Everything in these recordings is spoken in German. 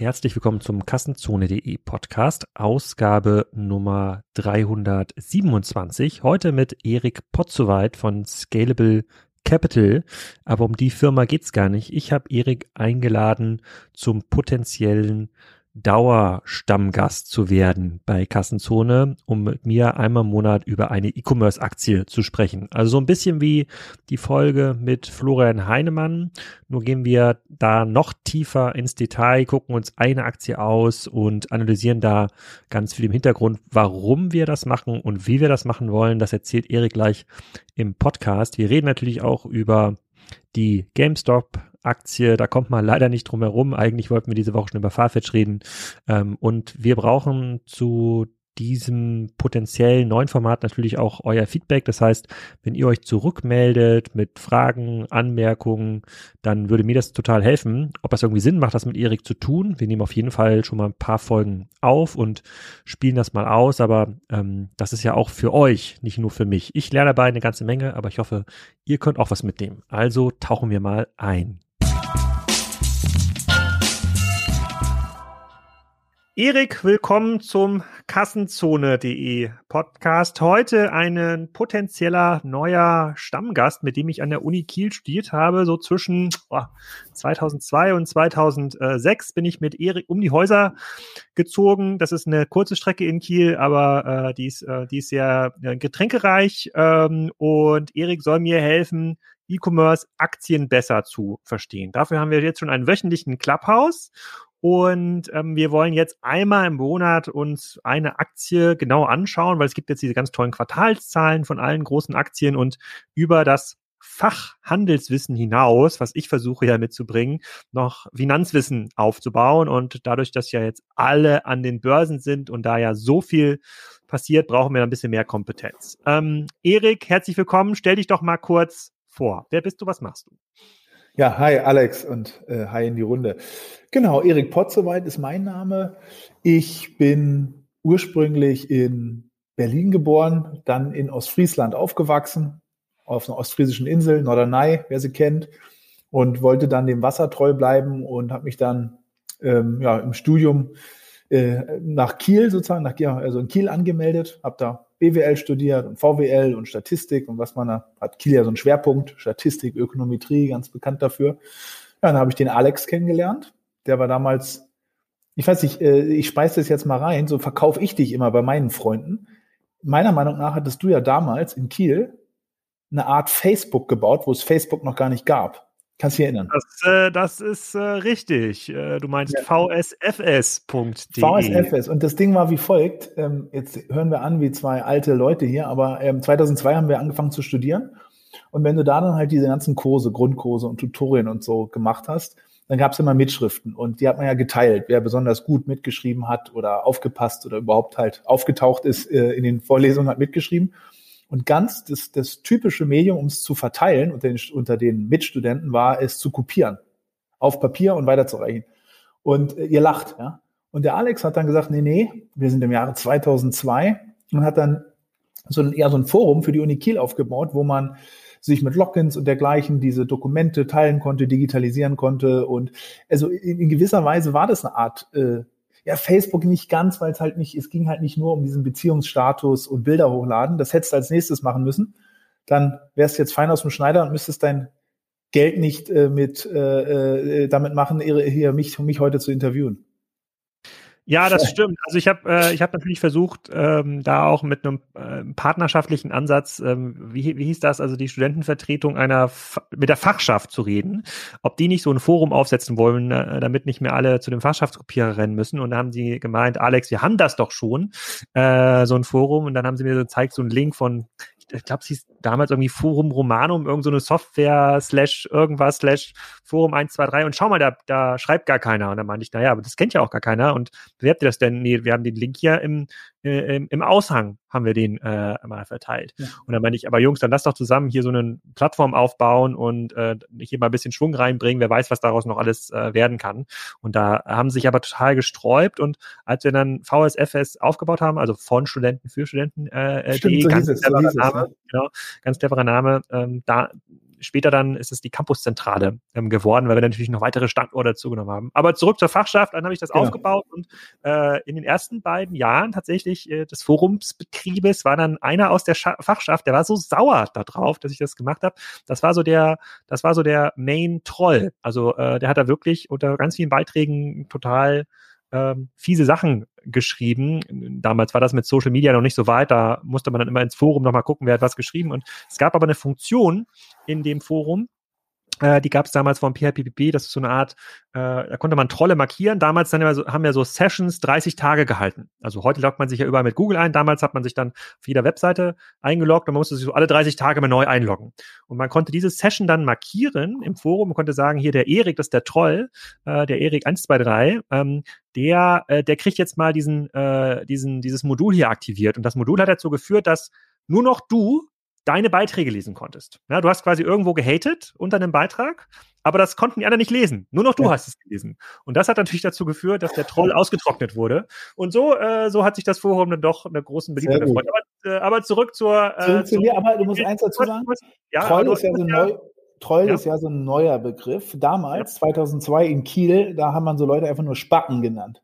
herzlich willkommen zum Kassenzone.de Podcast, Ausgabe Nummer 327. Heute mit Erik Potzowait von Scalable Capital. Aber um die Firma geht's gar nicht. Ich habe Erik eingeladen zum potenziellen Dauerstammgast zu werden bei Kassenzone, um mit mir einmal im Monat über eine E-Commerce-Aktie zu sprechen. Also so ein bisschen wie die Folge mit Florian Heinemann. Nur gehen wir da noch tiefer ins Detail, gucken uns eine Aktie aus und analysieren da ganz viel im Hintergrund, warum wir das machen und wie wir das machen wollen. Das erzählt Erik gleich im Podcast. Wir reden natürlich auch über die GameStop Aktie, da kommt man leider nicht drum herum. Eigentlich wollten wir diese Woche schon über Farfetch reden. Ähm, und wir brauchen zu diesem potenziellen neuen Format natürlich auch euer Feedback. Das heißt, wenn ihr euch zurückmeldet mit Fragen, Anmerkungen, dann würde mir das total helfen. Ob das irgendwie Sinn macht, das mit Erik zu tun. Wir nehmen auf jeden Fall schon mal ein paar Folgen auf und spielen das mal aus. Aber ähm, das ist ja auch für euch, nicht nur für mich. Ich lerne dabei eine ganze Menge, aber ich hoffe, ihr könnt auch was mitnehmen. Also tauchen wir mal ein. Erik, willkommen zum Kassenzone.de Podcast. Heute ein potenzieller neuer Stammgast, mit dem ich an der Uni Kiel studiert habe. So zwischen oh, 2002 und 2006 bin ich mit Erik um die Häuser gezogen. Das ist eine kurze Strecke in Kiel, aber äh, die, ist, äh, die ist sehr äh, getränkereich. Ähm, und Erik soll mir helfen, E-Commerce-Aktien besser zu verstehen. Dafür haben wir jetzt schon einen wöchentlichen Clubhouse und ähm, wir wollen jetzt einmal im Monat uns eine Aktie genau anschauen, weil es gibt jetzt diese ganz tollen Quartalszahlen von allen großen Aktien und über das Fachhandelswissen hinaus, was ich versuche ja mitzubringen, noch Finanzwissen aufzubauen. Und dadurch, dass ja jetzt alle an den Börsen sind und da ja so viel passiert, brauchen wir ein bisschen mehr Kompetenz. Ähm, Erik, herzlich willkommen. Stell dich doch mal kurz vor. Wer bist du? Was machst du? Ja, hi Alex und äh, hi in die Runde. Genau, Erik Potzowait ist mein Name. Ich bin ursprünglich in Berlin geboren, dann in Ostfriesland aufgewachsen, auf einer ostfriesischen Insel, Norderney, wer sie kennt, und wollte dann dem Wasser treu bleiben und habe mich dann ähm, ja, im Studium äh, nach Kiel sozusagen, nach, also in Kiel angemeldet, habe da BWL studiert und VWL und Statistik und was man da hat. Kiel ja so einen Schwerpunkt, Statistik, Ökonometrie, ganz bekannt dafür. Ja, dann habe ich den Alex kennengelernt. Der war damals, ich weiß nicht, äh, ich speise das jetzt mal rein, so verkaufe ich dich immer bei meinen Freunden. Meiner Meinung nach hattest du ja damals in Kiel eine Art Facebook gebaut, wo es Facebook noch gar nicht gab. Kannst du dich erinnern? Das, äh, das ist äh, richtig. Äh, du meinst ja. vsfs.de. VSFS. Und das Ding war wie folgt. Ähm, jetzt hören wir an wie zwei alte Leute hier, aber ähm, 2002 haben wir angefangen zu studieren. Und wenn du da dann halt diese ganzen Kurse, Grundkurse und Tutorien und so gemacht hast, dann gab es immer Mitschriften und die hat man ja geteilt, wer besonders gut mitgeschrieben hat oder aufgepasst oder überhaupt halt aufgetaucht ist äh, in den Vorlesungen hat mitgeschrieben. Und ganz das, das typische Medium, um es zu verteilen unter den, unter den Mitstudenten, war es zu kopieren. Auf Papier und weiterzureichen. Und äh, ihr lacht, ja. Und der Alex hat dann gesagt, nee, nee, wir sind im Jahre 2002 und hat dann so ein, eher so ein Forum für die Uni Kiel aufgebaut, wo man sich mit Logins und dergleichen diese Dokumente teilen konnte, digitalisieren konnte. Und also in, in gewisser Weise war das eine Art äh, ja, Facebook nicht ganz, weil es halt nicht, es ging halt nicht nur um diesen Beziehungsstatus und Bilder hochladen. Das hättest du als nächstes machen müssen. Dann wärst du jetzt fein aus dem Schneider und müsstest dein Geld nicht äh, mit äh, äh damit machen, hier mich, mich heute zu interviewen. Ja, das stimmt. Also ich habe äh, ich habe natürlich versucht, ähm, da auch mit einem äh, partnerschaftlichen Ansatz, ähm, wie, wie hieß das, also die Studentenvertretung einer mit der Fachschaft zu reden, ob die nicht so ein Forum aufsetzen wollen, äh, damit nicht mehr alle zu dem Fachschaftskopierer rennen müssen. Und da haben sie gemeint, Alex, wir haben das doch schon, äh, so ein Forum. Und dann haben sie mir so gezeigt, so einen Link von ich glaube, es hieß damals irgendwie Forum Romanum, irgend so eine Software slash irgendwas slash Forum 123 und schau mal, da, da schreibt gar keiner. Und dann meinte ich, naja, aber das kennt ja auch gar keiner und bewerbt ihr das denn? Nee, wir haben den Link hier im, äh, im, im Aushang haben wir den äh, mal verteilt. Ja. Und dann meinte ich, aber Jungs, dann lass doch zusammen hier so eine Plattform aufbauen und äh, hier mal ein bisschen Schwung reinbringen. Wer weiß, was daraus noch alles äh, werden kann. Und da haben sich aber total gesträubt. Und als wir dann VSFS aufgebaut haben, also von Studenten für Studenten, äh, Stimmt, die, so ganz cleverer Name, genau, ganz cleverer Name, ähm, da später dann ist es die Campuszentrale ähm, geworden, weil wir natürlich noch weitere Standorte zugenommen haben. Aber zurück zur Fachschaft, dann habe ich das genau. aufgebaut und äh, in den ersten beiden Jahren tatsächlich äh, des Forumsbetriebes war dann einer aus der Scha Fachschaft, der war so sauer darauf, dass ich das gemacht habe. Das war so der, das war so der Main Troll. Also äh, der hat da wirklich unter ganz vielen Beiträgen total ähm, fiese Sachen geschrieben. Damals war das mit Social Media noch nicht so weit, da musste man dann immer ins Forum nochmal gucken, wer hat was geschrieben. Und es gab aber eine Funktion in dem Forum, äh, die gab es damals vom PHPPP, das ist so eine Art, äh, da konnte man Trolle markieren. Damals dann so, haben wir so Sessions 30 Tage gehalten. Also heute loggt man sich ja überall mit Google ein. Damals hat man sich dann auf jeder Webseite eingeloggt und man musste sich so alle 30 Tage mal neu einloggen. Und man konnte diese Session dann markieren im Forum und konnte sagen, hier der Erik, das ist der Troll, äh, der Erik 123, ähm, der, äh, der kriegt jetzt mal diesen, äh, diesen, dieses Modul hier aktiviert. Und das Modul hat dazu geführt, dass nur noch du deine Beiträge lesen konntest. Ja, du hast quasi irgendwo gehatet unter einem Beitrag, aber das konnten die anderen nicht lesen. Nur noch du ja. hast es gelesen. Und das hat natürlich dazu geführt, dass der Troll ausgetrocknet wurde. Und so, äh, so hat sich das Forum dann doch einer großen Beliebtheit gefreut. Aber, äh, aber zurück zur. Äh, zu mir, aber du musst eins dazu sagen. Ja, Troll ist ja so neu. Troll ja. ist ja so ein neuer Begriff. Damals, 2002 in Kiel, da haben man so Leute einfach nur Spacken genannt.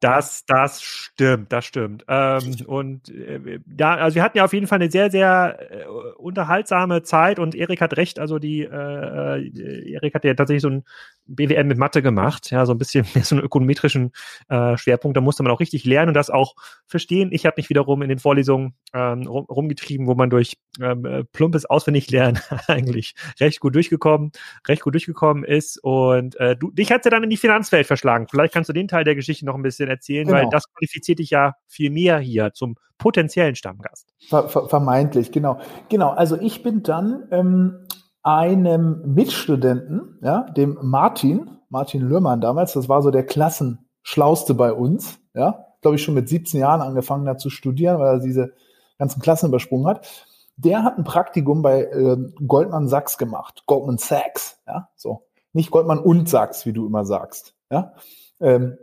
Das, das stimmt, das stimmt. Ähm, und äh, ja, also wir hatten ja auf jeden Fall eine sehr, sehr äh, unterhaltsame Zeit und Erik hat recht, also die äh, äh Erik hat ja tatsächlich so ein BWM mit Mathe gemacht, ja, so ein bisschen mehr so einen ökonometrischen äh, Schwerpunkt. Da musste man auch richtig lernen und das auch verstehen. Ich habe mich wiederum in den Vorlesungen ähm, rum, rumgetrieben, wo man durch ähm, äh, plumpes Auswendiglernen eigentlich recht gut durchgekommen, recht gut durchgekommen ist. Und äh, du, dich hat's ja dann in die Finanzwelt verschlagen. Vielleicht kannst du den Teil der Geschichte noch ein bisschen erzählen, genau. weil das qualifiziert dich ja viel mehr hier zum potenziellen Stammgast. Ver, ver, vermeintlich, genau. Genau, also ich bin dann ähm, einem Mitstudenten, ja, dem Martin, Martin Lührmann damals, das war so der Klassenschlauste bei uns, ja, glaube ich schon mit 17 Jahren angefangen hat zu studieren, weil er diese ganzen Klassen übersprungen hat. Der hat ein Praktikum bei äh, Goldman Sachs gemacht, Goldman Sachs, ja, so. Nicht Goldman und Sachs, wie du immer sagst, ja. Ähm,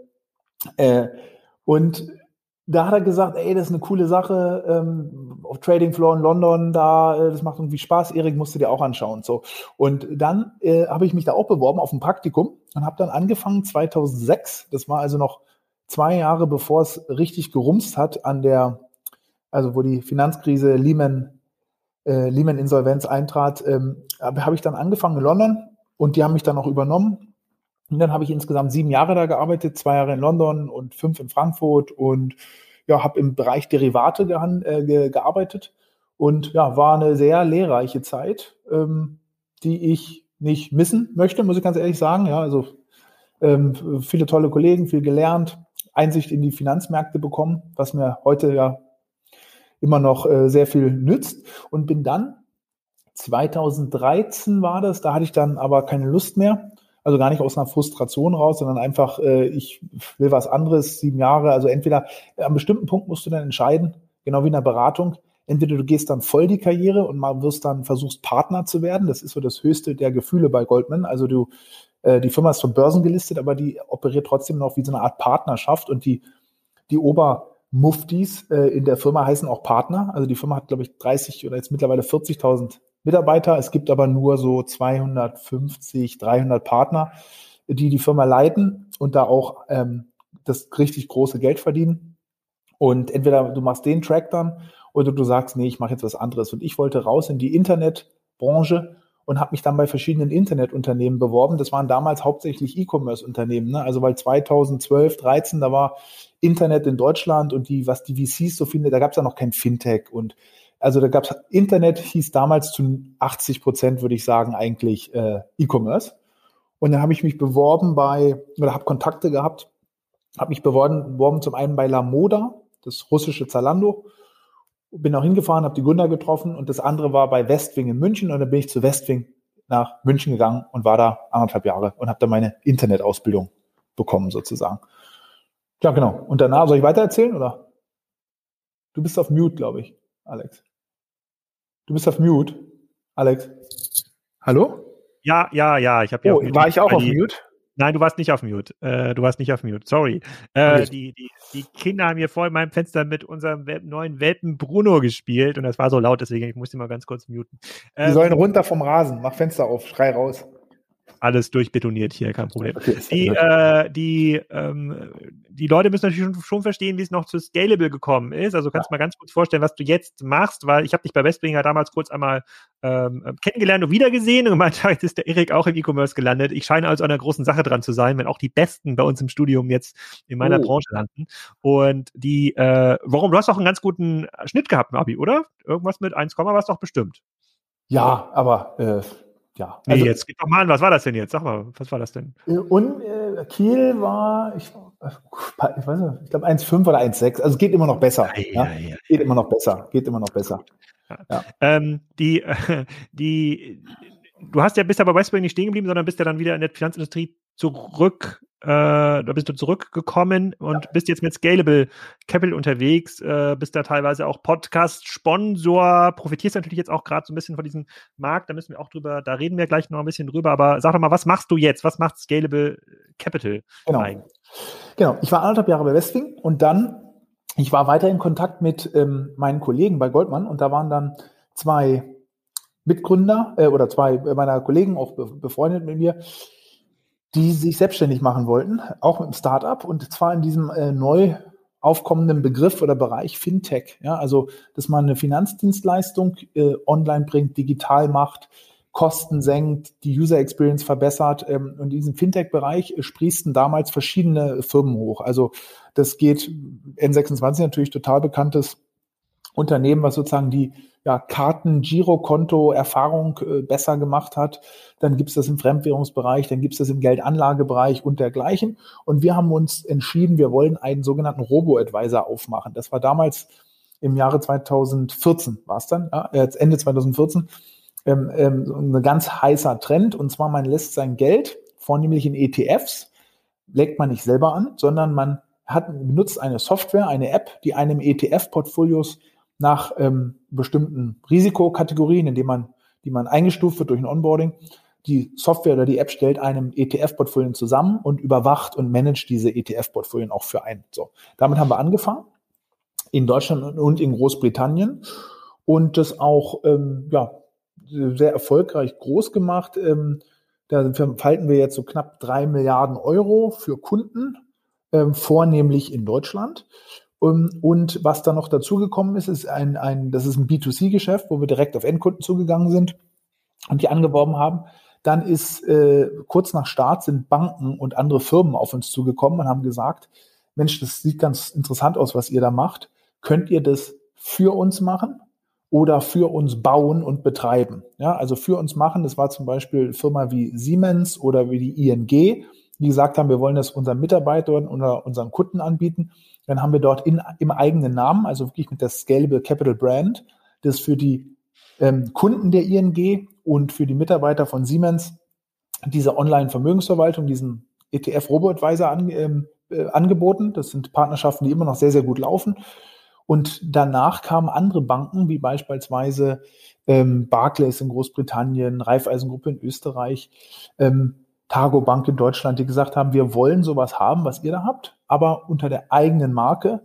äh, und da hat er gesagt, ey, das ist eine coole Sache, ähm, auf Trading Floor in London, da, äh, das macht irgendwie Spaß, Erik, musst du dir auch anschauen. So. Und dann äh, habe ich mich da auch beworben auf ein Praktikum und habe dann angefangen 2006, das war also noch zwei Jahre, bevor es richtig gerumst hat an der, also wo die Finanzkrise Lehman, äh, Lehman Insolvenz eintrat, ähm, habe hab ich dann angefangen in London und die haben mich dann auch übernommen und dann habe ich insgesamt sieben Jahre da gearbeitet, zwei Jahre in London und fünf in Frankfurt und ja, habe im Bereich Derivate äh, ge gearbeitet und ja, war eine sehr lehrreiche Zeit, ähm, die ich nicht missen möchte, muss ich ganz ehrlich sagen. Ja, also ähm, viele tolle Kollegen, viel gelernt, Einsicht in die Finanzmärkte bekommen, was mir heute ja immer noch äh, sehr viel nützt und bin dann 2013 war das, da hatte ich dann aber keine Lust mehr also gar nicht aus einer Frustration raus, sondern einfach, äh, ich will was anderes, sieben Jahre. Also entweder äh, am bestimmten Punkt musst du dann entscheiden, genau wie in der Beratung, entweder du gehst dann voll die Karriere und mal wirst dann versuchst Partner zu werden. Das ist so das höchste der Gefühle bei Goldman. Also du, äh, die Firma ist von Börsen gelistet, aber die operiert trotzdem noch wie so eine Art Partnerschaft und die, die Obermuftis äh, in der Firma heißen auch Partner. Also die Firma hat, glaube ich, 30 oder jetzt mittlerweile 40.000 Mitarbeiter. Es gibt aber nur so 250, 300 Partner, die die Firma leiten und da auch ähm, das richtig große Geld verdienen. Und entweder du machst den Track dann oder du sagst, nee, ich mache jetzt was anderes. Und ich wollte raus in die Internetbranche und habe mich dann bei verschiedenen Internetunternehmen beworben. Das waren damals hauptsächlich E-Commerce-Unternehmen. Ne? Also weil 2012, 13, da war Internet in Deutschland und die, was die VCs so finden, da gab es ja noch kein Fintech und also da gab es Internet, hieß damals zu 80 Prozent, würde ich sagen, eigentlich äh, E-Commerce. Und dann habe ich mich beworben bei, oder habe Kontakte gehabt, habe mich beworben, beworben zum einen bei La Moda, das russische Zalando, bin auch hingefahren, habe die Gründer getroffen und das andere war bei Westwing in München und dann bin ich zu Westwing nach München gegangen und war da anderthalb Jahre und habe da meine Internetausbildung bekommen sozusagen. Ja, genau. Und danach soll ich weiter erzählen oder? Du bist auf Mute, glaube ich, Alex. Du bist auf Mute, Alex. Hallo? Ja, ja, ja, ich habe ja. Oh, war ich auch auf Mute? Nein, du warst nicht auf Mute. Äh, du warst nicht auf Mute. Sorry. Äh, die, die, die Kinder haben hier vor meinem Fenster mit unserem neuen Welpen Bruno gespielt und das war so laut, deswegen ich musste mal ganz kurz muten. Ähm, die sollen runter vom Rasen. Mach Fenster auf. Schrei raus alles durchbetoniert hier, kein Problem. Die, äh, die, ähm, die Leute müssen natürlich schon, schon verstehen, wie es noch zu Scalable gekommen ist. Also kannst du ja. mal ganz kurz vorstellen, was du jetzt machst, weil ich habe dich bei Westbringer damals kurz einmal ähm, kennengelernt und wiedergesehen und gemeint, jetzt ist der Erik auch im E-Commerce gelandet. Ich scheine also an einer großen Sache dran zu sein, wenn auch die Besten bei uns im Studium jetzt in meiner oh. Branche landen. Und die, äh, warum, du hast doch einen ganz guten Schnitt gehabt im Abi, oder? Irgendwas mit 1, war es doch bestimmt. Ja, aber äh, ja. Nee, also, jetzt gib doch mal an, was war das denn jetzt? Sag mal, was war das denn? Äh, und äh, Kiel war, ich, ich weiß nicht, ich glaube 1,5 oder 1,6. Also geht immer noch besser. Ja, ja, ja, geht immer noch besser. Geht immer noch besser. Ähm, die, äh, die, du hast ja bist ja bei Westbank nicht stehen geblieben, sondern bist ja dann wieder in der Finanzindustrie zurück, äh, da bist du zurückgekommen und bist jetzt mit Scalable Capital unterwegs, äh, bist da teilweise auch Podcast-Sponsor, profitierst natürlich jetzt auch gerade so ein bisschen von diesem Markt, da müssen wir auch drüber, da reden wir gleich noch ein bisschen drüber, aber sag doch mal, was machst du jetzt? Was macht Scalable Capital genau. eigentlich? Genau, ich war anderthalb Jahre bei Westwing und dann, ich war weiter in Kontakt mit ähm, meinen Kollegen bei Goldman und da waren dann zwei Mitgründer äh, oder zwei meiner Kollegen, auch befreundet mit mir, die sich selbstständig machen wollten, auch mit einem Startup und zwar in diesem äh, neu aufkommenden Begriff oder Bereich Fintech. Ja, also, dass man eine Finanzdienstleistung äh, online bringt, digital macht, Kosten senkt, die User Experience verbessert. Ähm, und in diesem Fintech-Bereich sprießten damals verschiedene Firmen hoch. Also, das geht N26 natürlich total bekanntes Unternehmen, was sozusagen die ja, Karten, Girokonto, Erfahrung äh, besser gemacht hat. Dann gibt's das im Fremdwährungsbereich, dann gibt's das im Geldanlagebereich und dergleichen. Und wir haben uns entschieden, wir wollen einen sogenannten Robo-Advisor aufmachen. Das war damals im Jahre 2014, war es dann, ja, jetzt Ende 2014, ähm, ähm, ein ganz heißer Trend. Und zwar, man lässt sein Geld, vornehmlich in ETFs, legt man nicht selber an, sondern man hat, benutzt eine Software, eine App, die einem ETF-Portfolios nach ähm, bestimmten Risikokategorien, indem man, die man eingestuft wird durch ein Onboarding. Die Software oder die App stellt einem ETF-Portfolien zusammen und überwacht und managt diese ETF-Portfolien auch für einen. So, damit haben wir angefangen in Deutschland und in Großbritannien und das auch ähm, ja sehr erfolgreich groß gemacht. Ähm, da verhalten wir jetzt so knapp drei Milliarden Euro für Kunden, ähm, vornehmlich in Deutschland. Ähm, und was da noch dazugekommen ist, ist ein, ein, das ist ein B2C-Geschäft, wo wir direkt auf Endkunden zugegangen sind und die angeworben haben. Dann ist äh, kurz nach Start sind Banken und andere Firmen auf uns zugekommen und haben gesagt, Mensch, das sieht ganz interessant aus, was ihr da macht. Könnt ihr das für uns machen oder für uns bauen und betreiben? Ja, also für uns machen, das war zum Beispiel Firma wie Siemens oder wie die ING, die gesagt haben, wir wollen das unseren Mitarbeitern oder unseren Kunden anbieten. Dann haben wir dort in, im eigenen Namen, also wirklich mit der Scalable Capital Brand, das für die ähm, Kunden der ING und für die Mitarbeiter von Siemens diese Online-Vermögensverwaltung, diesen ETF-Robo-Advisor an, ähm, äh, angeboten. Das sind Partnerschaften, die immer noch sehr, sehr gut laufen. Und danach kamen andere Banken, wie beispielsweise ähm, Barclays in Großbritannien, Raiffeisengruppe in Österreich, ähm, Targo Bank in Deutschland, die gesagt haben, wir wollen sowas haben, was ihr da habt, aber unter der eigenen Marke.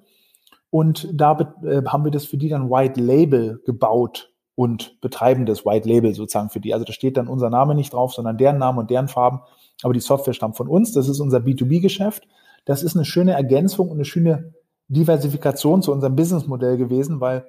Und da äh, haben wir das für die dann White Label gebaut und betreiben das White Label sozusagen für die. Also da steht dann unser Name nicht drauf, sondern deren Name und deren Farben. Aber die Software stammt von uns. Das ist unser B2B-Geschäft. Das ist eine schöne Ergänzung und eine schöne Diversifikation zu unserem Businessmodell gewesen, weil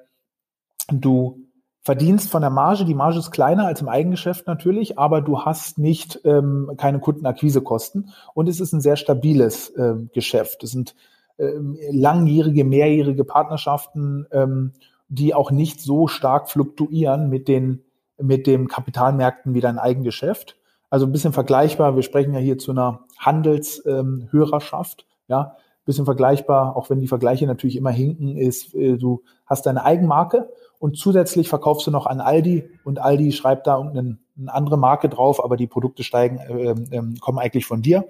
du verdienst von der Marge. Die Marge ist kleiner als im Eigengeschäft natürlich, aber du hast nicht ähm, keine Kundenakquisekosten und es ist ein sehr stabiles äh, Geschäft. Es sind ähm, langjährige, mehrjährige Partnerschaften, ähm, die auch nicht so stark fluktuieren mit den mit dem Kapitalmärkten wie dein Eigengeschäft. Also ein bisschen vergleichbar. Wir sprechen ja hier zu einer Handelshörerschaft, ähm, ja, bisschen vergleichbar, auch wenn die Vergleiche natürlich immer hinken, ist, äh, du hast deine Eigenmarke und zusätzlich verkaufst du noch an Aldi und Aldi schreibt da eine, eine andere Marke drauf, aber die Produkte steigen, äh, äh, kommen eigentlich von dir.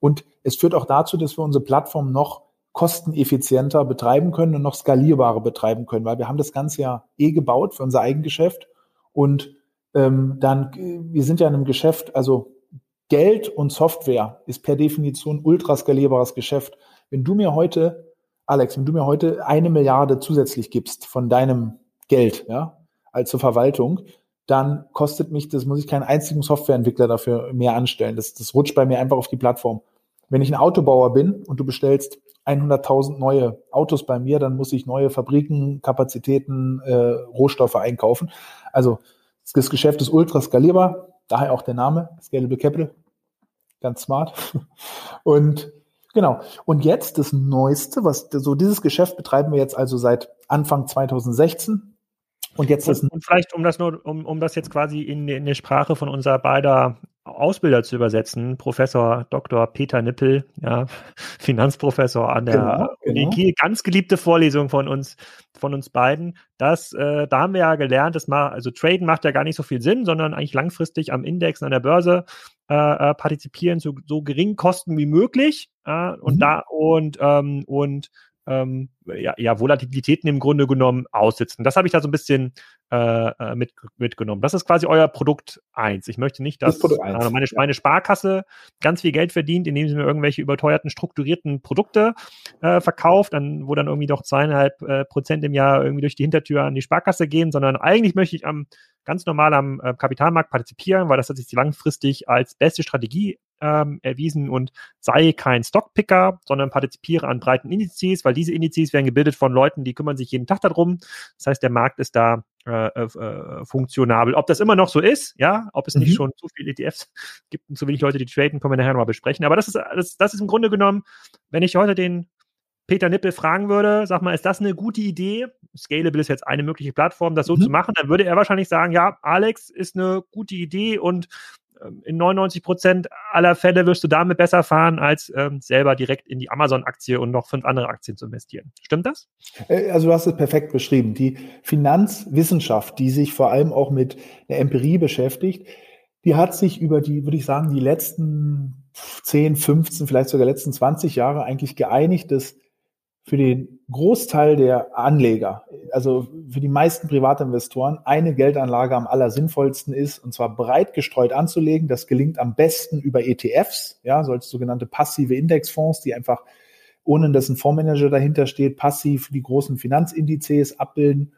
Und es führt auch dazu, dass wir unsere Plattform noch kosteneffizienter betreiben können und noch skalierbarer betreiben können, weil wir haben das Ganze ja eh gebaut für unser Eigengeschäft und ähm, dann, wir sind ja in einem Geschäft, also Geld und Software ist per Definition ultra skalierbares Geschäft. Wenn du mir heute, Alex, wenn du mir heute eine Milliarde zusätzlich gibst von deinem Geld, ja, als zur Verwaltung, dann kostet mich, das muss ich keinen einzigen Softwareentwickler dafür mehr anstellen. Das, das rutscht bei mir einfach auf die Plattform. Wenn ich ein Autobauer bin und du bestellst 100.000 neue Autos bei mir, dann muss ich neue Fabriken, Kapazitäten, äh, Rohstoffe einkaufen. Also das Geschäft ist ultra skalierbar, daher auch der Name, Scalable Capital. Ganz smart. Und genau. Und jetzt das Neueste, was so dieses Geschäft betreiben wir jetzt also seit Anfang 2016. Und jetzt und, und vielleicht, um das nur, um, um das jetzt quasi in, in der Sprache von unserer beider Ausbilder zu übersetzen, Professor Dr. Peter Nippel, ja, Finanzprofessor an der genau, genau. Kiel, ganz geliebte Vorlesung von uns, von uns beiden. Das, äh, da haben wir ja gelernt, dass mal, also Traden macht ja gar nicht so viel Sinn, sondern eigentlich langfristig am Index an der Börse äh, äh, partizipieren zu so geringen Kosten wie möglich. Äh, und mhm. da und ähm, und ähm, ja, ja, Volatilitäten im Grunde genommen aussitzen. Das habe ich da so ein bisschen äh, äh mit, mitgenommen. Das ist quasi euer Produkt eins. Ich möchte nicht, dass das äh, meine, meine Sparkasse ganz viel Geld verdient, indem sie mir irgendwelche überteuerten, strukturierten Produkte äh, verkauft, dann, wo dann irgendwie doch zweieinhalb äh, Prozent im Jahr irgendwie durch die Hintertür an die Sparkasse gehen, sondern eigentlich möchte ich am ganz normal am äh, Kapitalmarkt partizipieren, weil das hat sich langfristig als beste Strategie ähm, erwiesen und sei kein Stockpicker, sondern partizipiere an breiten Indizes, weil diese Indizes werden gebildet von Leuten, die kümmern sich jeden Tag darum. Das heißt, der Markt ist da äh, äh, funktionabel. Ob das immer noch so ist, ja, ob es mhm. nicht schon zu viele ETFs gibt und zu wenig Leute, die traden, können wir nachher nochmal besprechen. Aber das ist, das, das ist im Grunde genommen, wenn ich heute den Peter Nippel fragen würde, sag mal, ist das eine gute Idee? Scalable ist jetzt eine mögliche Plattform, das so mhm. zu machen, dann würde er wahrscheinlich sagen, ja, Alex ist eine gute Idee und in 99 Prozent aller Fälle wirst du damit besser fahren, als ähm, selber direkt in die Amazon-Aktie und noch fünf andere Aktien zu investieren. Stimmt das? Äh, also du hast es perfekt beschrieben. Die Finanzwissenschaft, die sich vor allem auch mit der Empirie beschäftigt, die hat sich über die, würde ich sagen, die letzten 10, 15, vielleicht sogar letzten 20 Jahre eigentlich geeinigt, dass für den Großteil der Anleger, also für die meisten Privatinvestoren, eine Geldanlage am allersinnvollsten ist, und zwar breit gestreut anzulegen. Das gelingt am besten über ETFs, ja, solche sogenannte passive Indexfonds, die einfach, ohne dass ein Fondsmanager dahinter steht, passiv die großen Finanzindizes abbilden.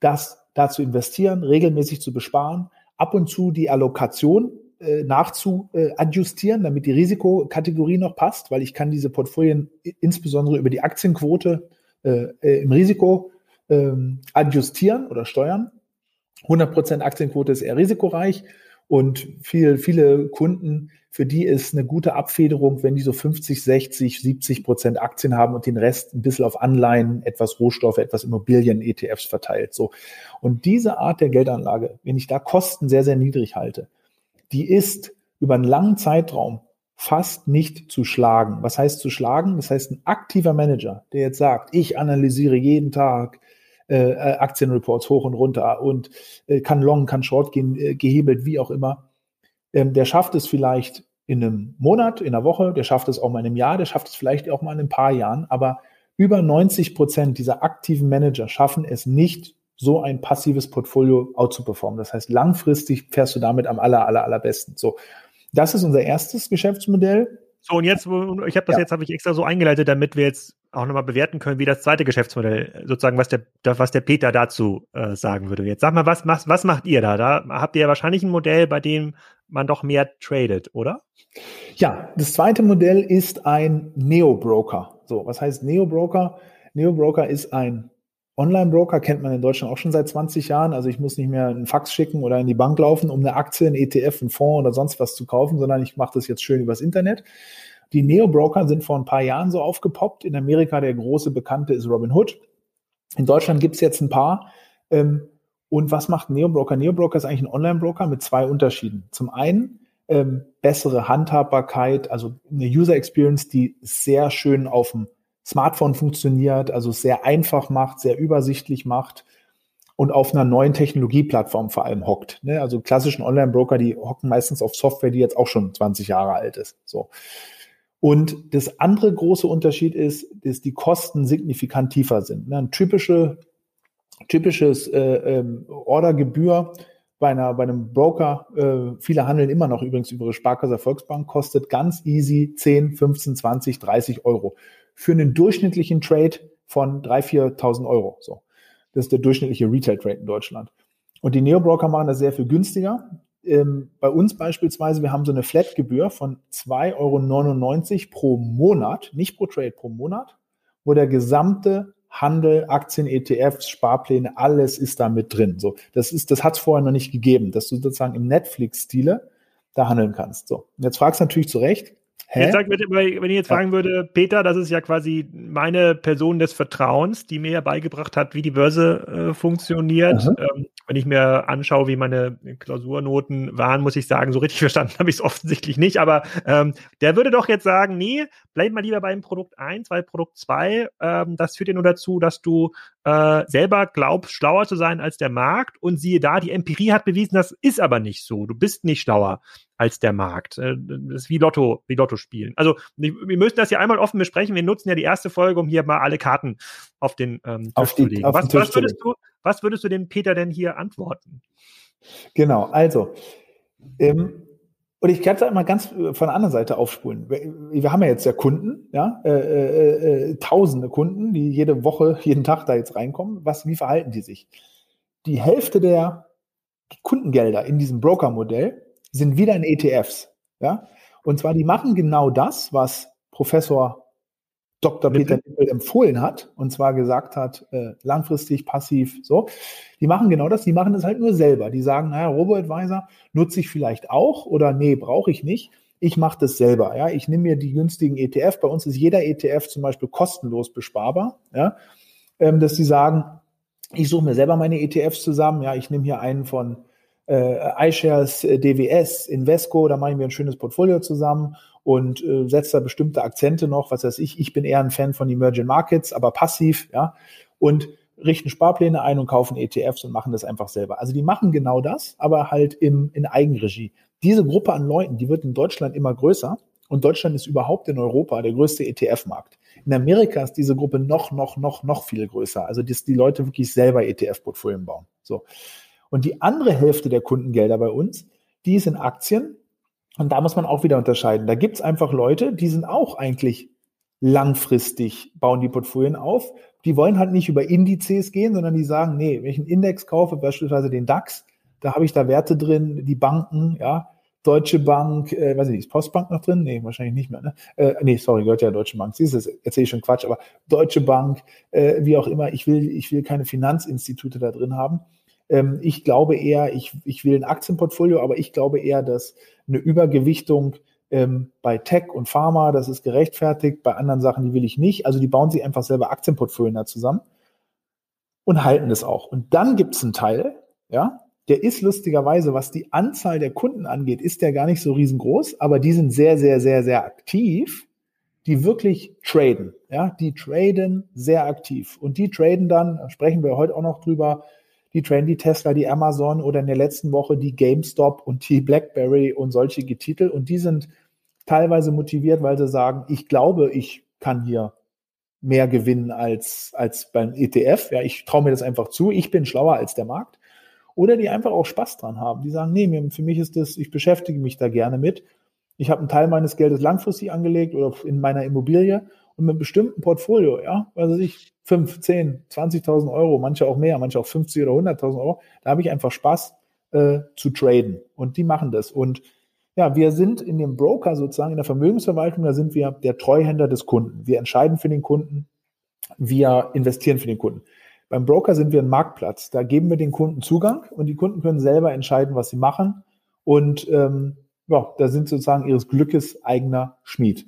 Das da zu investieren, regelmäßig zu besparen, ab und zu die Allokation äh, nachzuadjustieren, damit die Risikokategorie noch passt, weil ich kann diese Portfolien insbesondere über die Aktienquote äh, äh, im Risiko ähm, adjustieren oder steuern. 100% Aktienquote ist eher risikoreich und viel, viele Kunden, für die ist eine gute Abfederung, wenn die so 50, 60, 70 Prozent Aktien haben und den Rest ein bisschen auf Anleihen, etwas Rohstoffe, etwas Immobilien, ETFs verteilt. So. Und diese Art der Geldanlage, wenn ich da Kosten sehr, sehr niedrig halte, die ist über einen langen Zeitraum fast nicht zu schlagen. Was heißt zu schlagen? Das heißt, ein aktiver Manager, der jetzt sagt, ich analysiere jeden Tag äh, äh, Aktienreports hoch und runter und äh, kann long, kann short gehen, äh, gehebelt, wie auch immer, ähm, der schafft es vielleicht in einem Monat, in einer Woche, der schafft es auch mal in einem Jahr, der schafft es vielleicht auch mal in ein paar Jahren, aber über 90 Prozent dieser aktiven Manager schaffen es nicht, so ein passives Portfolio out zu performen. Das heißt, langfristig fährst du damit am aller, aller, allerbesten. So. Das ist unser erstes Geschäftsmodell. So, und jetzt, ich habe das ja. jetzt, habe ich extra so eingeleitet, damit wir jetzt auch nochmal bewerten können, wie das zweite Geschäftsmodell, sozusagen, was der, was der Peter dazu äh, sagen würde. Jetzt sag mal, was, was, was macht ihr da? Da habt ihr ja wahrscheinlich ein Modell, bei dem man doch mehr tradet, oder? Ja, das zweite Modell ist ein Neo-Broker. So, was heißt Neo-Broker? Neo-Broker ist ein Online-Broker kennt man in Deutschland auch schon seit 20 Jahren. Also ich muss nicht mehr einen Fax schicken oder in die Bank laufen, um eine Aktie, ein ETF, einen Fonds oder sonst was zu kaufen, sondern ich mache das jetzt schön übers Internet. Die Neo-Broker sind vor ein paar Jahren so aufgepoppt. In Amerika der große Bekannte ist Robinhood. In Deutschland gibt es jetzt ein paar. Ähm, und was macht Neo-Broker? Neo-Broker ist eigentlich ein Online-Broker mit zwei Unterschieden. Zum einen ähm, bessere Handhabbarkeit, also eine User Experience, die sehr schön auf dem Smartphone funktioniert, also sehr einfach macht, sehr übersichtlich macht und auf einer neuen Technologieplattform vor allem hockt. Ne? Also klassischen Online-Broker, die hocken meistens auf Software, die jetzt auch schon 20 Jahre alt ist. So. Und das andere große Unterschied ist, dass die Kosten signifikant tiefer sind. Ne? Ein typische, typisches äh, ähm, Ordergebühr bei, einer, bei einem Broker, äh, viele handeln immer noch übrigens über ihre Sparkasse Volksbank, kostet ganz easy 10, 15, 20, 30 Euro. Für einen durchschnittlichen Trade von 3.000, 4.000 Euro. So. Das ist der durchschnittliche Retail-Trade in Deutschland. Und die Neo-Broker machen das sehr viel günstiger. Ähm, bei uns beispielsweise, wir haben so eine Flat-Gebühr von 2,99 Euro pro Monat, nicht pro Trade, pro Monat, wo der gesamte Handel, Aktien, ETFs, Sparpläne, alles ist da mit drin. So, das das hat es vorher noch nicht gegeben, dass du sozusagen im Netflix-Stile da handeln kannst. So, und jetzt fragst du natürlich zu Recht, Hä? Jetzt sag bitte, wenn ich jetzt fragen würde, Peter, das ist ja quasi meine Person des Vertrauens, die mir ja beigebracht hat, wie die Börse äh, funktioniert. Ähm, wenn ich mir anschaue, wie meine Klausurnoten waren, muss ich sagen, so richtig verstanden habe ich es offensichtlich nicht. Aber ähm, der würde doch jetzt sagen, nee, bleib mal lieber beim Produkt 1, weil Produkt 2, ähm, das führt ja nur dazu, dass du äh, selber glaubst, schlauer zu sein als der Markt. Und siehe da, die Empirie hat bewiesen, das ist aber nicht so. Du bist nicht schlauer als der Markt. Äh, das ist wie Lotto, wie Lotto spielen. Also wir müssen das ja einmal offen besprechen. Wir nutzen ja die erste Folge, um hier mal alle Karten auf den ähm, auf die, zu legen. Was, was, würdest du, was würdest du dem Peter denn hier antworten? Genau, also ähm, und ich kann es mal ganz äh, von der anderen Seite aufspulen. Wir haben ja jetzt ja Kunden, ja, äh, äh, äh, tausende Kunden, die jede Woche, jeden Tag da jetzt reinkommen. Was, wie verhalten die sich? Die Hälfte der Kundengelder in diesem Broker-Modell sind wieder in ETFs. Ja? Und zwar, die machen genau das, was Professor Dr. Peter Nippel empfohlen hat, und zwar gesagt hat, äh, langfristig, passiv, so. Die machen genau das, die machen das halt nur selber. Die sagen, naja, Robo-Advisor nutze ich vielleicht auch oder nee, brauche ich nicht. Ich mache das selber. Ja, ich nehme mir die günstigen ETF. Bei uns ist jeder ETF zum Beispiel kostenlos besparbar. Ja, ähm, dass die sagen, ich suche mir selber meine ETFs zusammen. Ja, ich nehme hier einen von äh, iShares, äh, DWS, Invesco, da mache ich mir ein schönes Portfolio zusammen und äh, setze da bestimmte Akzente noch, was weiß ich. Ich bin eher ein Fan von Emerging Markets, aber passiv, ja, und richten Sparpläne ein und kaufen ETFs und machen das einfach selber. Also die machen genau das, aber halt im, in Eigenregie. Diese Gruppe an Leuten, die wird in Deutschland immer größer und Deutschland ist überhaupt in Europa der größte ETF-Markt. In Amerika ist diese Gruppe noch, noch, noch, noch viel größer. Also dass die Leute wirklich selber ETF-Portfolien bauen. So. Und die andere Hälfte der Kundengelder bei uns, die ist in Aktien. Und da muss man auch wieder unterscheiden. Da gibt's einfach Leute, die sind auch eigentlich langfristig, bauen die Portfolien auf. Die wollen halt nicht über Indizes gehen, sondern die sagen, nee, wenn ich einen Index kaufe, beispielsweise den DAX, da habe ich da Werte drin, die Banken, ja, Deutsche Bank, äh, weiß ich nicht, ist Postbank noch drin? Nee, wahrscheinlich nicht mehr. Ne? Äh, nee, sorry, gehört ja Deutsche Bank. Siehst du, erzähle ich schon Quatsch, aber Deutsche Bank, äh, wie auch immer, ich will, ich will keine Finanzinstitute da drin haben. Ähm, ich glaube eher, ich, ich will ein Aktienportfolio, aber ich glaube eher, dass eine Übergewichtung ähm, bei Tech und Pharma, das ist gerechtfertigt, bei anderen Sachen, die will ich nicht. Also die bauen sich einfach selber Aktienportfolien da zusammen und halten das auch. Und dann gibt es einen Teil, ja, der ist lustigerweise, was die Anzahl der Kunden angeht, ist der gar nicht so riesengroß, aber die sind sehr, sehr, sehr, sehr aktiv, die wirklich traden. Ja, die traden sehr aktiv. Und die traden dann, da sprechen wir heute auch noch drüber, die Trendy Tesla, die Amazon oder in der letzten Woche die GameStop und die BlackBerry und solche Titel. Und die sind teilweise motiviert, weil sie sagen, ich glaube, ich kann hier mehr gewinnen als, als beim ETF. Ja, ich traue mir das einfach zu. Ich bin schlauer als der Markt. Oder die einfach auch Spaß dran haben. Die sagen, nee, für mich ist das, ich beschäftige mich da gerne mit. Ich habe einen Teil meines Geldes langfristig angelegt oder in meiner Immobilie und mit einem bestimmten Portfolio, ja, also ich 5, 10, 20.000 Euro, manche auch mehr, manche auch 50 oder 100.000 Euro, da habe ich einfach Spaß äh, zu traden und die machen das und ja, wir sind in dem Broker sozusagen, in der Vermögensverwaltung, da sind wir der Treuhänder des Kunden. Wir entscheiden für den Kunden, wir investieren für den Kunden. Beim Broker sind wir ein Marktplatz. Da geben wir den Kunden Zugang und die Kunden können selber entscheiden, was sie machen. Und ähm, ja, da sind sozusagen ihres Glückes eigener Schmied.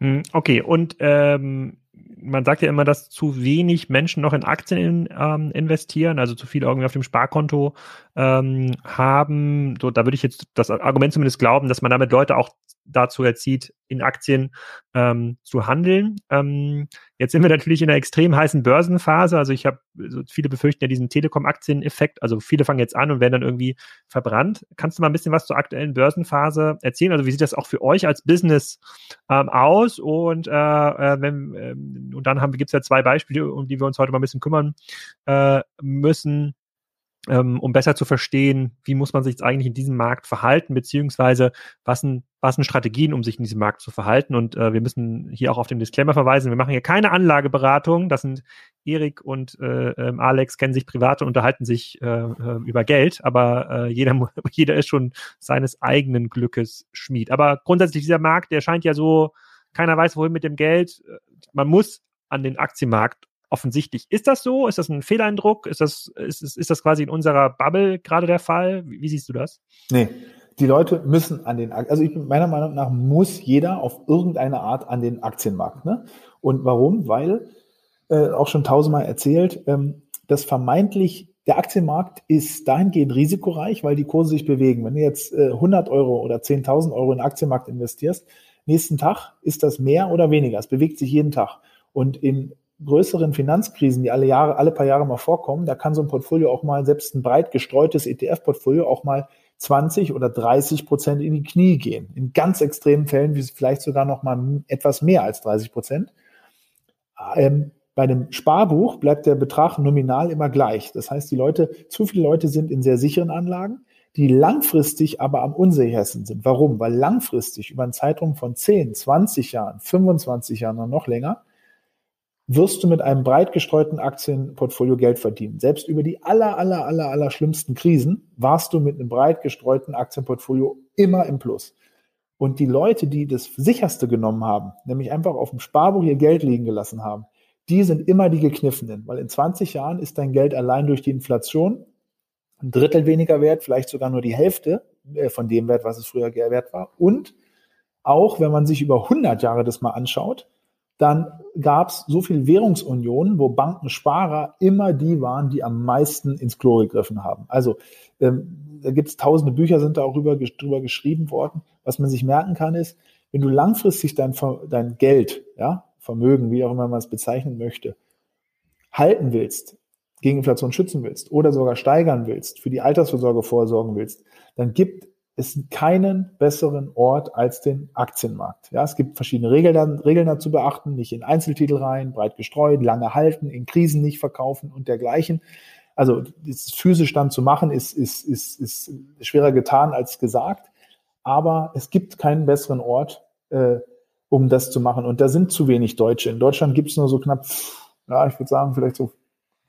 Hm, okay, und ähm, man sagt ja immer, dass zu wenig Menschen noch in Aktien ähm, investieren, also zu viel irgendwie auf dem Sparkonto ähm, haben. So, da würde ich jetzt das Argument zumindest glauben, dass man damit Leute auch dazu erzieht, in Aktien ähm, zu handeln. Ähm, jetzt sind wir natürlich in einer extrem heißen Börsenphase. Also ich habe, so viele befürchten ja diesen Telekom-Aktien-Effekt. Also viele fangen jetzt an und werden dann irgendwie verbrannt. Kannst du mal ein bisschen was zur aktuellen Börsenphase erzählen? Also wie sieht das auch für euch als Business ähm, aus? Und, äh, äh wenn, ähm, und dann gibt es ja zwei Beispiele, um die wir uns heute mal ein bisschen kümmern äh, müssen ähm, um besser zu verstehen, wie muss man sich jetzt eigentlich in diesem Markt verhalten, beziehungsweise was sind, was sind Strategien, um sich in diesem Markt zu verhalten. Und äh, wir müssen hier auch auf den Disclaimer verweisen. Wir machen hier keine Anlageberatung. Das sind Erik und äh, ähm, Alex kennen sich privat und unterhalten sich äh, äh, über Geld, aber äh, jeder, jeder ist schon seines eigenen Glückes Schmied. Aber grundsätzlich dieser Markt, der scheint ja so, keiner weiß, wohin mit dem Geld. Man muss an den Aktienmarkt offensichtlich. Ist das so? Ist das ein Fehleindruck? Ist das, ist, ist, ist das quasi in unserer Bubble gerade der Fall? Wie, wie, siehst du das? Nee. Die Leute müssen an den, also ich, meiner Meinung nach muss jeder auf irgendeine Art an den Aktienmarkt. Ne? Und warum? Weil, äh, auch schon tausendmal erzählt, ähm, das vermeintlich, der Aktienmarkt ist dahingehend risikoreich, weil die Kurse sich bewegen. Wenn du jetzt äh, 100 Euro oder 10.000 Euro in den Aktienmarkt investierst, nächsten Tag ist das mehr oder weniger. Es bewegt sich jeden Tag. Und in größeren Finanzkrisen, die alle Jahre, alle paar Jahre mal vorkommen, da kann so ein Portfolio auch mal, selbst ein breit gestreutes ETF-Portfolio auch mal 20 oder 30 Prozent in die Knie gehen. In ganz extremen Fällen, wie vielleicht sogar noch mal etwas mehr als 30 Prozent. Ähm, bei dem Sparbuch bleibt der Betrag nominal immer gleich. Das heißt, die Leute, zu viele Leute sind in sehr sicheren Anlagen, die langfristig aber am unsichersten sind. Warum? Weil langfristig über einen Zeitraum von 10, 20 Jahren, 25 Jahren und noch länger wirst du mit einem breit gestreuten Aktienportfolio Geld verdienen. Selbst über die aller, aller, aller, aller schlimmsten Krisen warst du mit einem breit gestreuten Aktienportfolio immer im Plus. Und die Leute, die das sicherste genommen haben, nämlich einfach auf dem Sparbuch ihr Geld liegen gelassen haben, die sind immer die gekniffenen, weil in 20 Jahren ist dein Geld allein durch die Inflation ein Drittel weniger wert, vielleicht sogar nur die Hälfte äh, von dem Wert, was es früher wert war. Und auch wenn man sich über 100 Jahre das mal anschaut, dann gab es so viel Währungsunionen, wo Bankensparer immer die waren, die am meisten ins Klo gegriffen haben. Also ähm, da gibt es tausende Bücher, sind da auch drüber, drüber geschrieben worden. Was man sich merken kann, ist, wenn du langfristig dein, dein Geld, ja, Vermögen, wie auch immer man es bezeichnen möchte, halten willst, gegen Inflation schützen willst oder sogar steigern willst, für die Altersvorsorge vorsorgen willst, dann gibt es keinen besseren Ort als den Aktienmarkt. Ja, es gibt verschiedene Regeln, Regeln dazu beachten, nicht in Einzeltitel rein, breit gestreut, lange halten, in Krisen nicht verkaufen und dergleichen. Also das physisch dann zu machen, ist, ist, ist, ist schwerer getan als gesagt. Aber es gibt keinen besseren Ort, äh, um das zu machen. Und da sind zu wenig Deutsche. In Deutschland gibt es nur so knapp, ja, ich würde sagen, vielleicht so,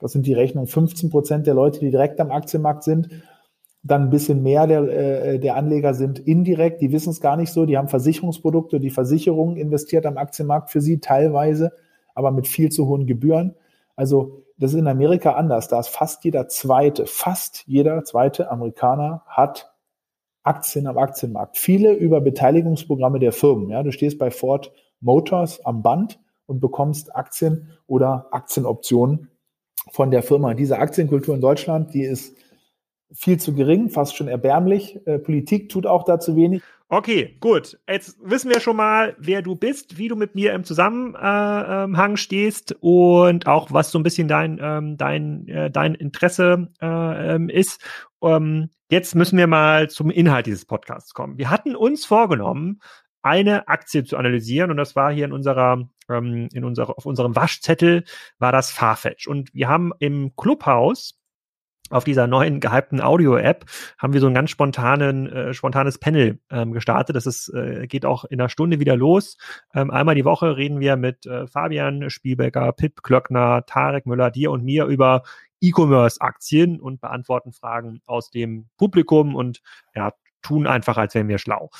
das sind die Rechnungen, 15 Prozent der Leute, die direkt am Aktienmarkt sind dann ein bisschen mehr der, äh, der Anleger sind indirekt, die wissen es gar nicht so, die haben Versicherungsprodukte, die Versicherung investiert am Aktienmarkt für sie teilweise, aber mit viel zu hohen Gebühren. Also das ist in Amerika anders. Da ist fast jeder zweite, fast jeder zweite Amerikaner hat Aktien am Aktienmarkt. Viele über Beteiligungsprogramme der Firmen. Ja, du stehst bei Ford Motors am Band und bekommst Aktien oder Aktienoptionen von der Firma. Diese Aktienkultur in Deutschland, die ist viel zu gering, fast schon erbärmlich. Äh, Politik tut auch dazu wenig. Okay, gut. Jetzt wissen wir schon mal, wer du bist, wie du mit mir im Zusammenhang äh, ähm, stehst und auch was so ein bisschen dein ähm, dein äh, dein Interesse äh, ähm, ist. Jetzt müssen wir mal zum Inhalt dieses Podcasts kommen. Wir hatten uns vorgenommen, eine Aktie zu analysieren und das war hier in unserer in unserer auf unserem Waschzettel war das Farfetch und wir haben im Clubhaus auf dieser neuen gehypten Audio-App haben wir so ein ganz spontanen, äh, spontanes Panel ähm, gestartet. Das ist, äh, geht auch in einer Stunde wieder los. Ähm, einmal die Woche reden wir mit äh, Fabian Spielbecker, Pip Klöckner, Tarek Müller, dir und mir über E-Commerce-Aktien und beantworten Fragen aus dem Publikum und ja, tun einfach, als wären wir schlau.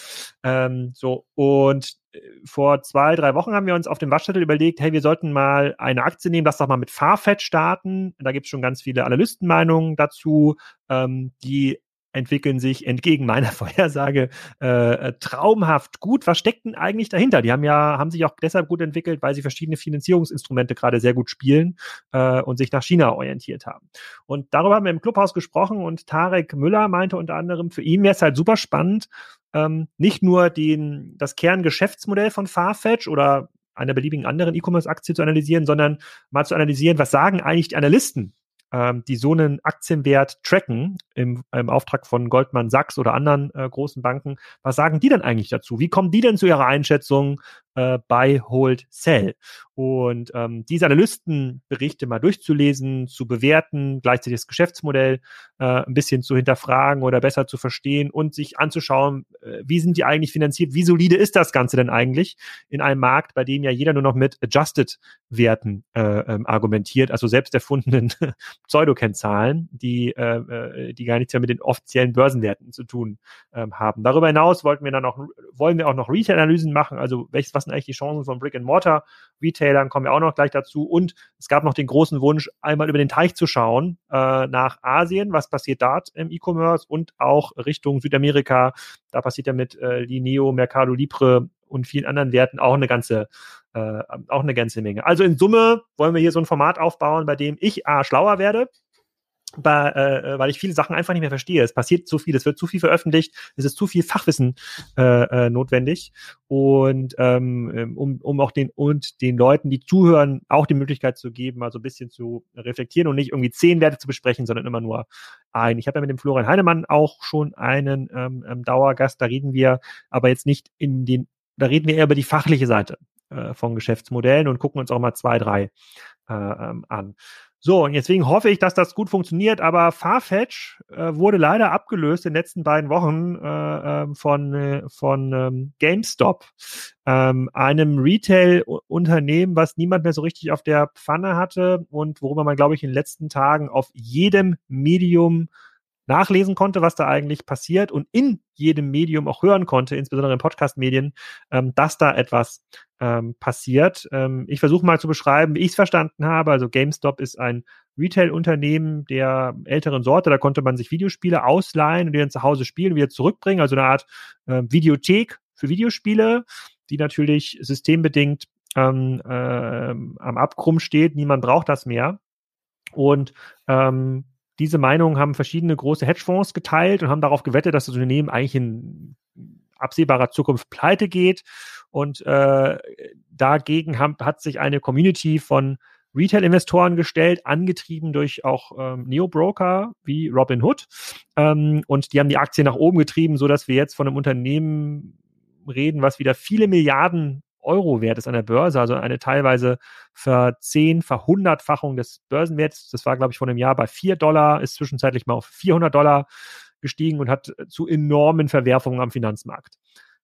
Ähm, so, und äh, vor zwei, drei Wochen haben wir uns auf dem Waschzettel überlegt, hey, wir sollten mal eine Aktie nehmen, lass doch mal mit Farfetch starten. Da gibt es schon ganz viele Analystenmeinungen dazu, ähm, die entwickeln sich entgegen meiner Vorhersage äh, traumhaft gut. Was steckt denn eigentlich dahinter? Die haben ja, haben sich auch deshalb gut entwickelt, weil sie verschiedene Finanzierungsinstrumente gerade sehr gut spielen äh, und sich nach China orientiert haben. Und darüber haben wir im Clubhaus gesprochen und Tarek Müller meinte unter anderem, für ihn wäre es halt super spannend, ähm, nicht nur den, das Kerngeschäftsmodell von Farfetch oder einer beliebigen anderen E-Commerce-Aktie zu analysieren, sondern mal zu analysieren, was sagen eigentlich die Analysten ähm, die so einen Aktienwert tracken im, im Auftrag von Goldman Sachs oder anderen äh, großen Banken, was sagen die denn eigentlich dazu? Wie kommen die denn zu ihrer Einschätzung? Äh, Buy, Hold, Sell. Und ähm, diese Analystenberichte mal durchzulesen, zu bewerten, gleichzeitig das Geschäftsmodell äh, ein bisschen zu hinterfragen oder besser zu verstehen und sich anzuschauen, äh, wie sind die eigentlich finanziert, wie solide ist das Ganze denn eigentlich in einem Markt, bei dem ja jeder nur noch mit Adjusted-Werten äh, ähm, argumentiert, also selbst erfundenen Pseudokennzahlen, die, äh, äh, die gar nichts mehr mit den offiziellen Börsenwerten zu tun ähm, haben. Darüber hinaus wollten wir dann auch, wollen wir auch noch Retail-Analysen machen, also welches, was sind eigentlich die Chancen von Brick and Mortar Retailern, kommen wir auch noch gleich dazu. Und es gab noch den großen Wunsch, einmal über den Teich zu schauen äh, nach Asien, was passiert dort im E-Commerce und auch Richtung Südamerika. Da passiert ja mit äh, Lineo, Mercado Libre und vielen anderen Werten auch eine ganze äh, auch eine ganze Menge. Also in Summe wollen wir hier so ein Format aufbauen, bei dem ich A schlauer werde, bei, äh, weil ich viele Sachen einfach nicht mehr verstehe. Es passiert zu viel, es wird zu viel veröffentlicht, es ist zu viel Fachwissen äh, äh, notwendig und ähm, ähm um, um auch den und den Leuten, die zuhören, auch die Möglichkeit zu geben, mal so ein bisschen zu reflektieren und nicht irgendwie zehn Werte zu besprechen, sondern immer nur ein. Ich habe ja mit dem Florian Heinemann auch schon einen ähm, ähm, Dauergast, da reden wir aber jetzt nicht in den, da reden wir eher über die fachliche Seite äh, von Geschäftsmodellen und gucken uns auch mal zwei, drei äh, ähm, an. So, und deswegen hoffe ich, dass das gut funktioniert, aber Farfetch äh, wurde leider abgelöst in den letzten beiden Wochen äh, ähm, von, äh, von ähm, GameStop, ähm, einem Retail-Unternehmen, was niemand mehr so richtig auf der Pfanne hatte und worüber man, glaube ich, in den letzten Tagen auf jedem Medium nachlesen konnte, was da eigentlich passiert und in jedem Medium auch hören konnte, insbesondere in Podcast-Medien, ähm, dass da etwas ähm, passiert. Ähm, ich versuche mal zu beschreiben, wie ich es verstanden habe. Also GameStop ist ein Retail-Unternehmen der älteren Sorte. Da konnte man sich Videospiele ausleihen und die dann zu Hause spielen und wieder zurückbringen. Also eine Art äh, Videothek für Videospiele, die natürlich systembedingt ähm, äh, am Abgrund steht. Niemand braucht das mehr. Und ähm, diese Meinung haben verschiedene große Hedgefonds geteilt und haben darauf gewettet, dass das Unternehmen eigentlich in absehbarer Zukunft pleite geht. Und äh, dagegen haben, hat sich eine Community von Retail-Investoren gestellt, angetrieben durch auch ähm, Neo-Broker wie Robinhood. Ähm, und die haben die Aktie nach oben getrieben, so dass wir jetzt von einem Unternehmen reden, was wieder viele Milliarden Euro wert ist an der Börse, also eine teilweise verzehn, verhundertfachung des Börsenwerts. Das war, glaube ich, vor einem Jahr bei vier Dollar, ist zwischenzeitlich mal auf 400 Dollar gestiegen und hat zu enormen Verwerfungen am Finanzmarkt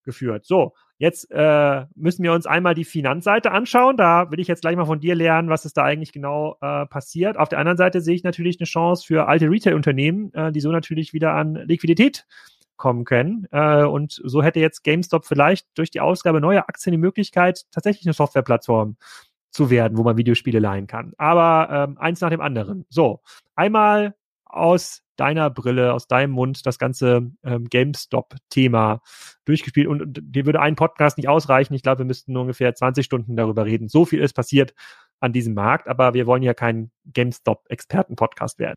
geführt. So, jetzt äh, müssen wir uns einmal die Finanzseite anschauen. Da will ich jetzt gleich mal von dir lernen, was ist da eigentlich genau äh, passiert. Auf der anderen Seite sehe ich natürlich eine Chance für alte Retail-Unternehmen, äh, die so natürlich wieder an Liquidität kommen können. Äh, und so hätte jetzt GameStop vielleicht durch die Ausgabe neuer Aktien die Möglichkeit, tatsächlich eine Softwareplattform zu werden, wo man Videospiele leihen kann. Aber ähm, eins nach dem anderen. So, einmal aus deiner Brille, aus deinem Mund das ganze ähm, GameStop-Thema durchgespielt und, und dir würde ein Podcast nicht ausreichen. Ich glaube, wir müssten nur ungefähr 20 Stunden darüber reden. So viel ist passiert an diesem Markt, aber wir wollen ja kein GameStop-Experten-Podcast werden.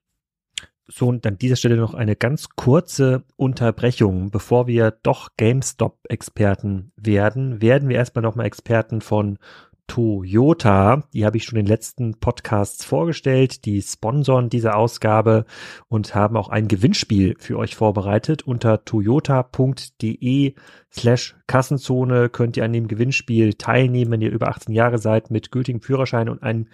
So, und an dieser Stelle noch eine ganz kurze Unterbrechung. Bevor wir doch GameStop-Experten werden, werden wir erstmal nochmal Experten von Toyota. Die habe ich schon in den letzten Podcasts vorgestellt. Die sponsoren diese Ausgabe und haben auch ein Gewinnspiel für euch vorbereitet. Unter toyota.de slash Kassenzone könnt ihr an dem Gewinnspiel teilnehmen, wenn ihr über 18 Jahre seid, mit gültigem Führerschein und einem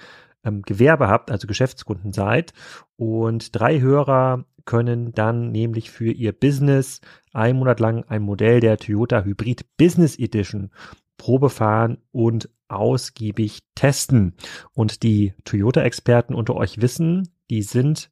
ähm, Gewerbe habt, also Geschäftskunden seid. Und drei Hörer können dann nämlich für ihr Business einen Monat lang ein Modell der Toyota Hybrid Business Edition Probe fahren und ausgiebig testen. Und die Toyota-Experten unter euch wissen, die sind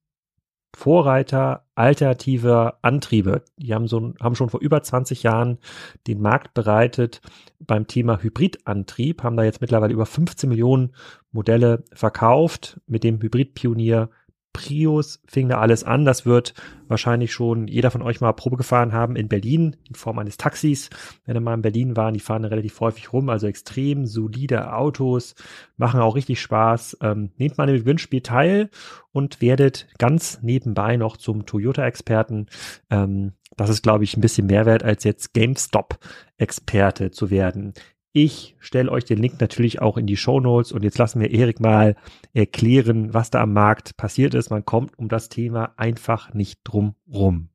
Vorreiter alternativer Antriebe. Die haben, so, haben schon vor über 20 Jahren den Markt bereitet beim Thema Hybridantrieb, haben da jetzt mittlerweile über 15 Millionen Modelle verkauft mit dem Hybridpionier Prius fing da alles an. Das wird wahrscheinlich schon jeder von euch mal Probe gefahren haben in Berlin in Form eines Taxis. Wenn ihr mal in Berlin waren, die fahren relativ häufig rum, also extrem solide Autos, machen auch richtig Spaß. Ähm, nehmt mal im Gewinnspiel teil und werdet ganz nebenbei noch zum Toyota-Experten. Ähm, das ist, glaube ich, ein bisschen mehr wert, als jetzt GameStop-Experte zu werden. Ich stelle euch den Link natürlich auch in die Show Notes und jetzt lassen wir Erik mal erklären, was da am Markt passiert ist. Man kommt um das Thema einfach nicht drum rum.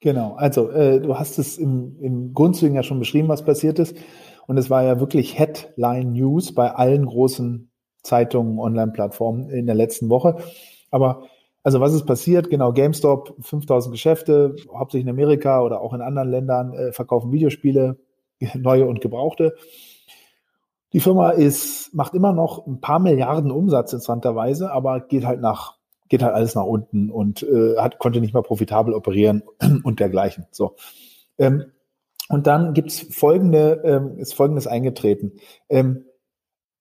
Genau, also äh, du hast es im, im Grundzügen ja schon beschrieben, was passiert ist. Und es war ja wirklich Headline News bei allen großen Zeitungen, Online-Plattformen in der letzten Woche. Aber also was ist passiert? Genau, GameStop, 5000 Geschäfte, hauptsächlich in Amerika oder auch in anderen Ländern, äh, verkaufen Videospiele, neue und gebrauchte. Die Firma ist, macht immer noch ein paar Milliarden Umsatz interessanterweise, aber geht halt nach, geht halt alles nach unten und äh, hat, konnte nicht mehr profitabel operieren und dergleichen. So. Ähm, und dann gibt's folgende, ähm, ist folgendes eingetreten. Ähm,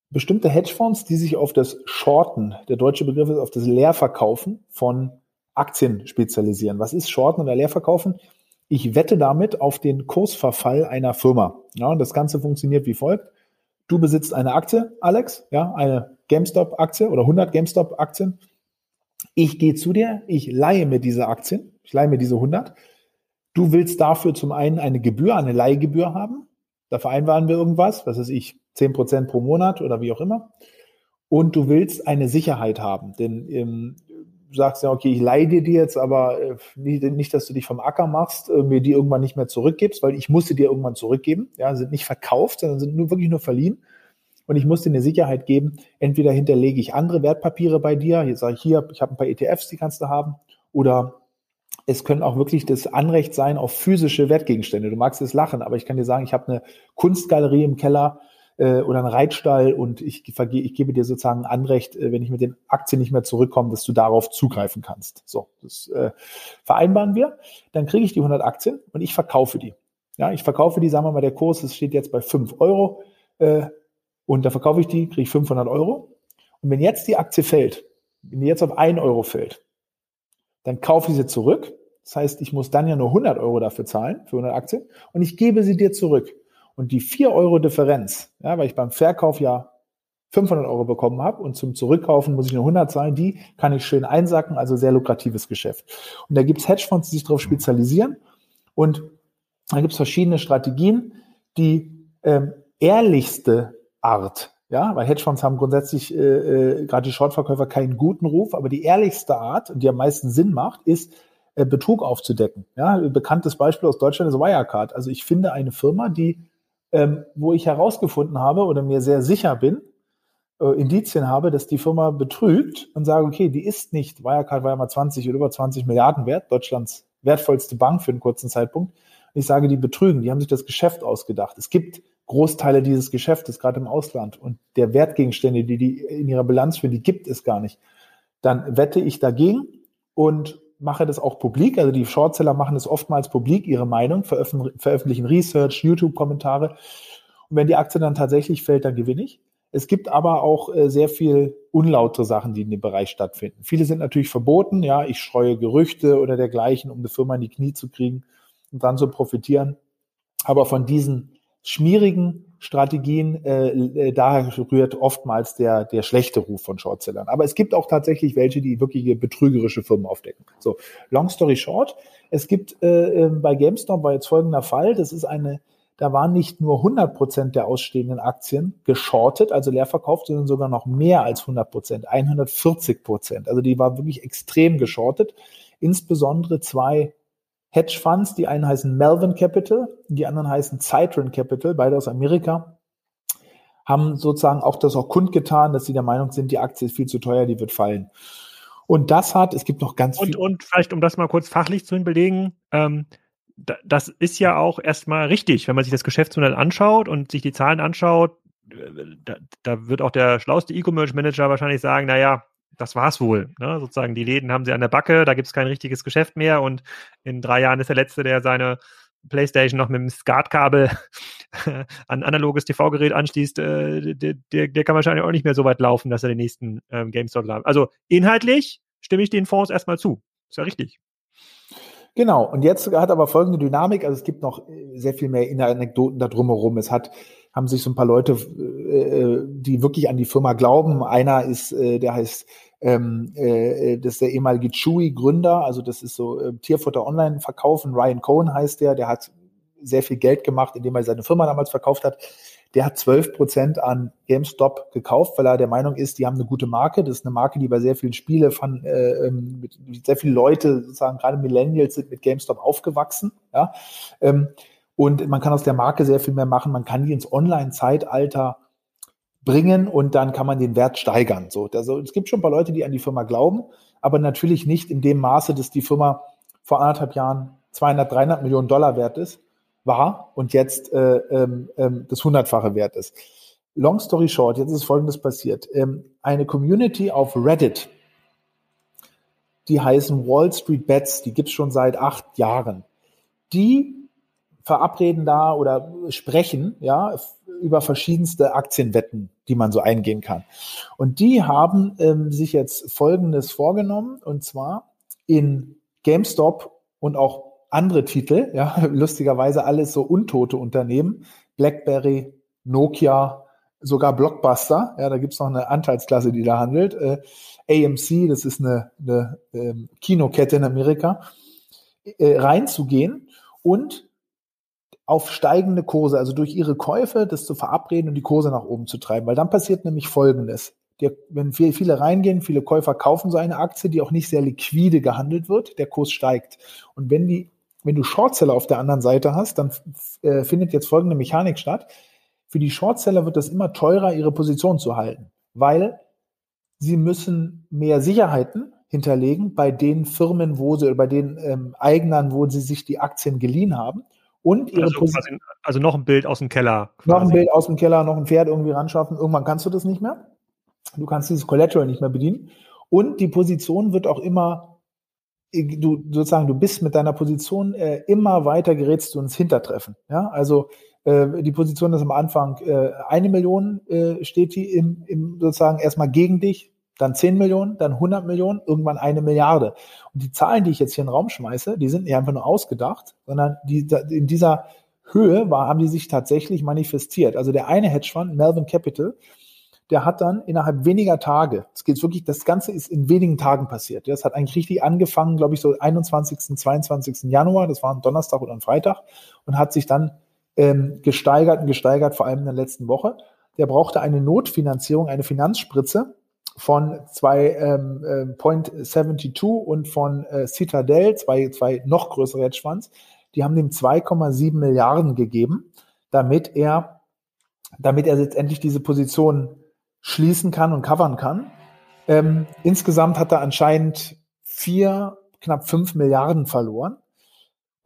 bestimmte Hedgefonds, die sich auf das Shorten, der deutsche Begriff ist auf das Leerverkaufen von Aktien spezialisieren. Was ist Shorten oder Leerverkaufen? Ich wette damit auf den Kursverfall einer Firma. Ja, und das Ganze funktioniert wie folgt. Du besitzt eine Aktie, Alex, ja, eine GameStop-Aktie oder 100 GameStop-Aktien. Ich gehe zu dir, ich leihe mir diese Aktien, ich leihe mir diese 100. Du willst dafür zum einen eine Gebühr, eine Leihgebühr haben. Da vereinbaren wir irgendwas, was weiß ich, 10 Prozent pro Monat oder wie auch immer. Und du willst eine Sicherheit haben, denn ähm, sagst ja, okay, ich leihe dir die jetzt, aber äh, nicht, dass du dich vom Acker machst, äh, mir die irgendwann nicht mehr zurückgibst, weil ich musste dir irgendwann zurückgeben. Ja, sind nicht verkauft, sondern sind nur wirklich nur verliehen. Und ich muss dir eine Sicherheit geben. Entweder hinterlege ich andere Wertpapiere bei dir. Jetzt sage ich hier, ich habe ein paar ETFs, die kannst du haben. Oder es können auch wirklich das Anrecht sein auf physische Wertgegenstände. Du magst es lachen, aber ich kann dir sagen, ich habe eine Kunstgalerie im Keller äh, oder einen Reitstall und ich, ich gebe dir sozusagen Anrecht, äh, wenn ich mit den Aktien nicht mehr zurückkomme, dass du darauf zugreifen kannst. So, das äh, vereinbaren wir. Dann kriege ich die 100 Aktien und ich verkaufe die. Ja, ich verkaufe die, sagen wir mal, der Kurs, es steht jetzt bei 5 Euro äh, und da verkaufe ich die, kriege ich 500 Euro. Und wenn jetzt die Aktie fällt, wenn die jetzt auf 1 Euro fällt, dann kaufe ich sie zurück. Das heißt, ich muss dann ja nur 100 Euro dafür zahlen, für 100 Aktien, und ich gebe sie dir zurück. Und die 4 Euro Differenz, ja, weil ich beim Verkauf ja 500 Euro bekommen habe und zum Zurückkaufen muss ich nur 100 zahlen, die kann ich schön einsacken, also sehr lukratives Geschäft. Und da gibt's Hedgefonds, die sich darauf spezialisieren und da gibt's verschiedene Strategien. Die ähm, ehrlichste Art, ja, weil Hedgefonds haben grundsätzlich äh, äh, gerade die Shortverkäufer keinen guten Ruf, aber die ehrlichste Art, die am meisten Sinn macht, ist äh, Betrug aufzudecken. Ja, bekanntes Beispiel aus Deutschland ist Wirecard. Also ich finde eine Firma, die ähm, wo ich herausgefunden habe oder mir sehr sicher bin, äh, Indizien habe, dass die Firma betrügt und sage, okay, die ist nicht, Wirecard war ja mal 20 oder über 20 Milliarden wert, Deutschlands wertvollste Bank für einen kurzen Zeitpunkt. Und ich sage, die betrügen, die haben sich das Geschäft ausgedacht. Es gibt Großteile dieses Geschäftes, gerade im Ausland, und der Wertgegenstände, die die in ihrer Bilanz führen, die gibt es gar nicht. Dann wette ich dagegen und mache das auch publik. Also die Shortseller machen das oftmals publik, ihre Meinung, veröffentlichen Research, YouTube-Kommentare. Und wenn die Aktie dann tatsächlich fällt, dann gewinne ich. Es gibt aber auch äh, sehr viel unlautere Sachen, die in dem Bereich stattfinden. Viele sind natürlich verboten. Ja, ich streue Gerüchte oder dergleichen, um eine Firma in die Knie zu kriegen und dann zu profitieren. Aber von diesen schmierigen Strategien, äh, äh, daher rührt oftmals der, der schlechte Ruf von Shortsellern. Aber es gibt auch tatsächlich welche, die wirkliche betrügerische Firmen aufdecken. So, long story short, es gibt äh, ähm, bei GameStop war jetzt folgender Fall, das ist eine, da waren nicht nur 100 Prozent der ausstehenden Aktien geschortet, also leer verkauft, sondern sogar noch mehr als 100 Prozent, 140 Prozent. Also die war wirklich extrem geschortet. Insbesondere zwei Hedgefonds. Die einen heißen Melvin Capital, die anderen heißen Citron Capital, beide aus Amerika, haben sozusagen auch das auch kundgetan, dass sie der Meinung sind, die Aktie ist viel zu teuer, die wird fallen. Und das hat, es gibt noch ganz und, viel. Und vielleicht, um das mal kurz fachlich zu belegen, ähm, das ist ja auch erstmal richtig, wenn man sich das Geschäftsmodell anschaut und sich die Zahlen anschaut, äh, da, da wird auch der schlauste E-Commerce-Manager wahrscheinlich sagen, naja, das war's wohl. Ne? Sozusagen, die Läden haben sie an der Backe, da gibt es kein richtiges Geschäft mehr und in drei Jahren ist der Letzte, der seine Playstation noch mit dem SCART-Kabel an analoges TV-Gerät anschließt, äh, der, der, der, kann wahrscheinlich auch nicht mehr so weit laufen, dass er den nächsten ähm, GameStop haben. Also inhaltlich stimme ich den Fonds erstmal zu. Ist ja richtig. Genau, und jetzt hat aber folgende Dynamik, also es gibt noch äh, sehr viel mehr Anekdoten da drumherum. Es hat, haben sich so ein paar Leute, äh, die wirklich an die Firma glauben. Einer ist, äh, der heißt ähm, äh, das ist der ehemalige Chewy-Gründer, also das ist so äh, Tierfutter online verkaufen. Ryan Cohen heißt der, der hat sehr viel Geld gemacht, indem er seine Firma damals verkauft hat. Der hat 12 Prozent an GameStop gekauft, weil er der Meinung ist, die haben eine gute Marke. Das ist eine Marke, die bei sehr vielen Spiele von äh, ähm, sehr viele Leute, sozusagen gerade Millennials, sind mit GameStop aufgewachsen. Ja? Ähm, Und man kann aus der Marke sehr viel mehr machen. Man kann die ins Online-Zeitalter bringen und dann kann man den Wert steigern. So, also es gibt schon ein paar Leute, die an die Firma glauben, aber natürlich nicht in dem Maße, dass die Firma vor anderthalb Jahren 200, 300 Millionen Dollar wert ist, war und jetzt äh, ähm, ähm, das hundertfache wert ist. Long story short, jetzt ist Folgendes passiert. Ähm, eine Community auf Reddit, die heißen Wall Street Bets, die gibt's schon seit acht Jahren. Die verabreden da oder sprechen, ja, über verschiedenste Aktienwetten, die man so eingehen kann. Und die haben ähm, sich jetzt Folgendes vorgenommen, und zwar in GameStop und auch andere Titel, ja, lustigerweise alles so untote Unternehmen, BlackBerry, Nokia, sogar Blockbuster, ja, da gibt's noch eine Anteilsklasse, die da handelt, äh, AMC, das ist eine, eine ähm, Kinokette in Amerika, äh, reinzugehen und auf steigende Kurse, also durch ihre Käufe, das zu verabreden und die Kurse nach oben zu treiben. Weil dann passiert nämlich Folgendes. Der, wenn viele reingehen, viele Käufer kaufen so eine Aktie, die auch nicht sehr liquide gehandelt wird, der Kurs steigt. Und wenn die, wenn du Shortseller auf der anderen Seite hast, dann äh, findet jetzt folgende Mechanik statt. Für die Shortseller wird es immer teurer, ihre Position zu halten, weil sie müssen mehr Sicherheiten hinterlegen bei den Firmen, wo sie, oder bei den ähm, Eignern, wo sie sich die Aktien geliehen haben und ihre also, Position. Also noch ein Bild aus dem Keller. Quasi. Noch ein Bild aus dem Keller, noch ein Pferd irgendwie ran schaffen. Irgendwann kannst du das nicht mehr. Du kannst dieses Collateral nicht mehr bedienen. Und die Position wird auch immer, du sozusagen, du bist mit deiner Position äh, immer weiter gerätst du ins Hintertreffen. Ja, also äh, die Position ist am Anfang äh, eine Million äh, steht die im, im sozusagen erstmal gegen dich, dann 10 Millionen, dann 100 Millionen, irgendwann eine Milliarde. Und die Zahlen, die ich jetzt hier in den Raum schmeiße, die sind nicht einfach nur ausgedacht, sondern die, in dieser Höhe war, haben die sich tatsächlich manifestiert. Also der eine Hedgefonds, Melvin Capital, der hat dann innerhalb weniger Tage, es geht wirklich, das Ganze ist in wenigen Tagen passiert. Das hat eigentlich richtig angefangen, glaube ich, so 21., 22. Januar, das war ein Donnerstag oder ein Freitag, und hat sich dann ähm, gesteigert und gesteigert, vor allem in der letzten Woche. Der brauchte eine Notfinanzierung, eine Finanzspritze, von zwei ähm, äh, Point 72 und von äh, Citadel, zwei, zwei noch größere Hedgefonds, die haben dem 2,7 Milliarden gegeben, damit er, damit er letztendlich diese Position schließen kann und covern kann. Ähm, insgesamt hat er anscheinend vier, knapp fünf Milliarden verloren.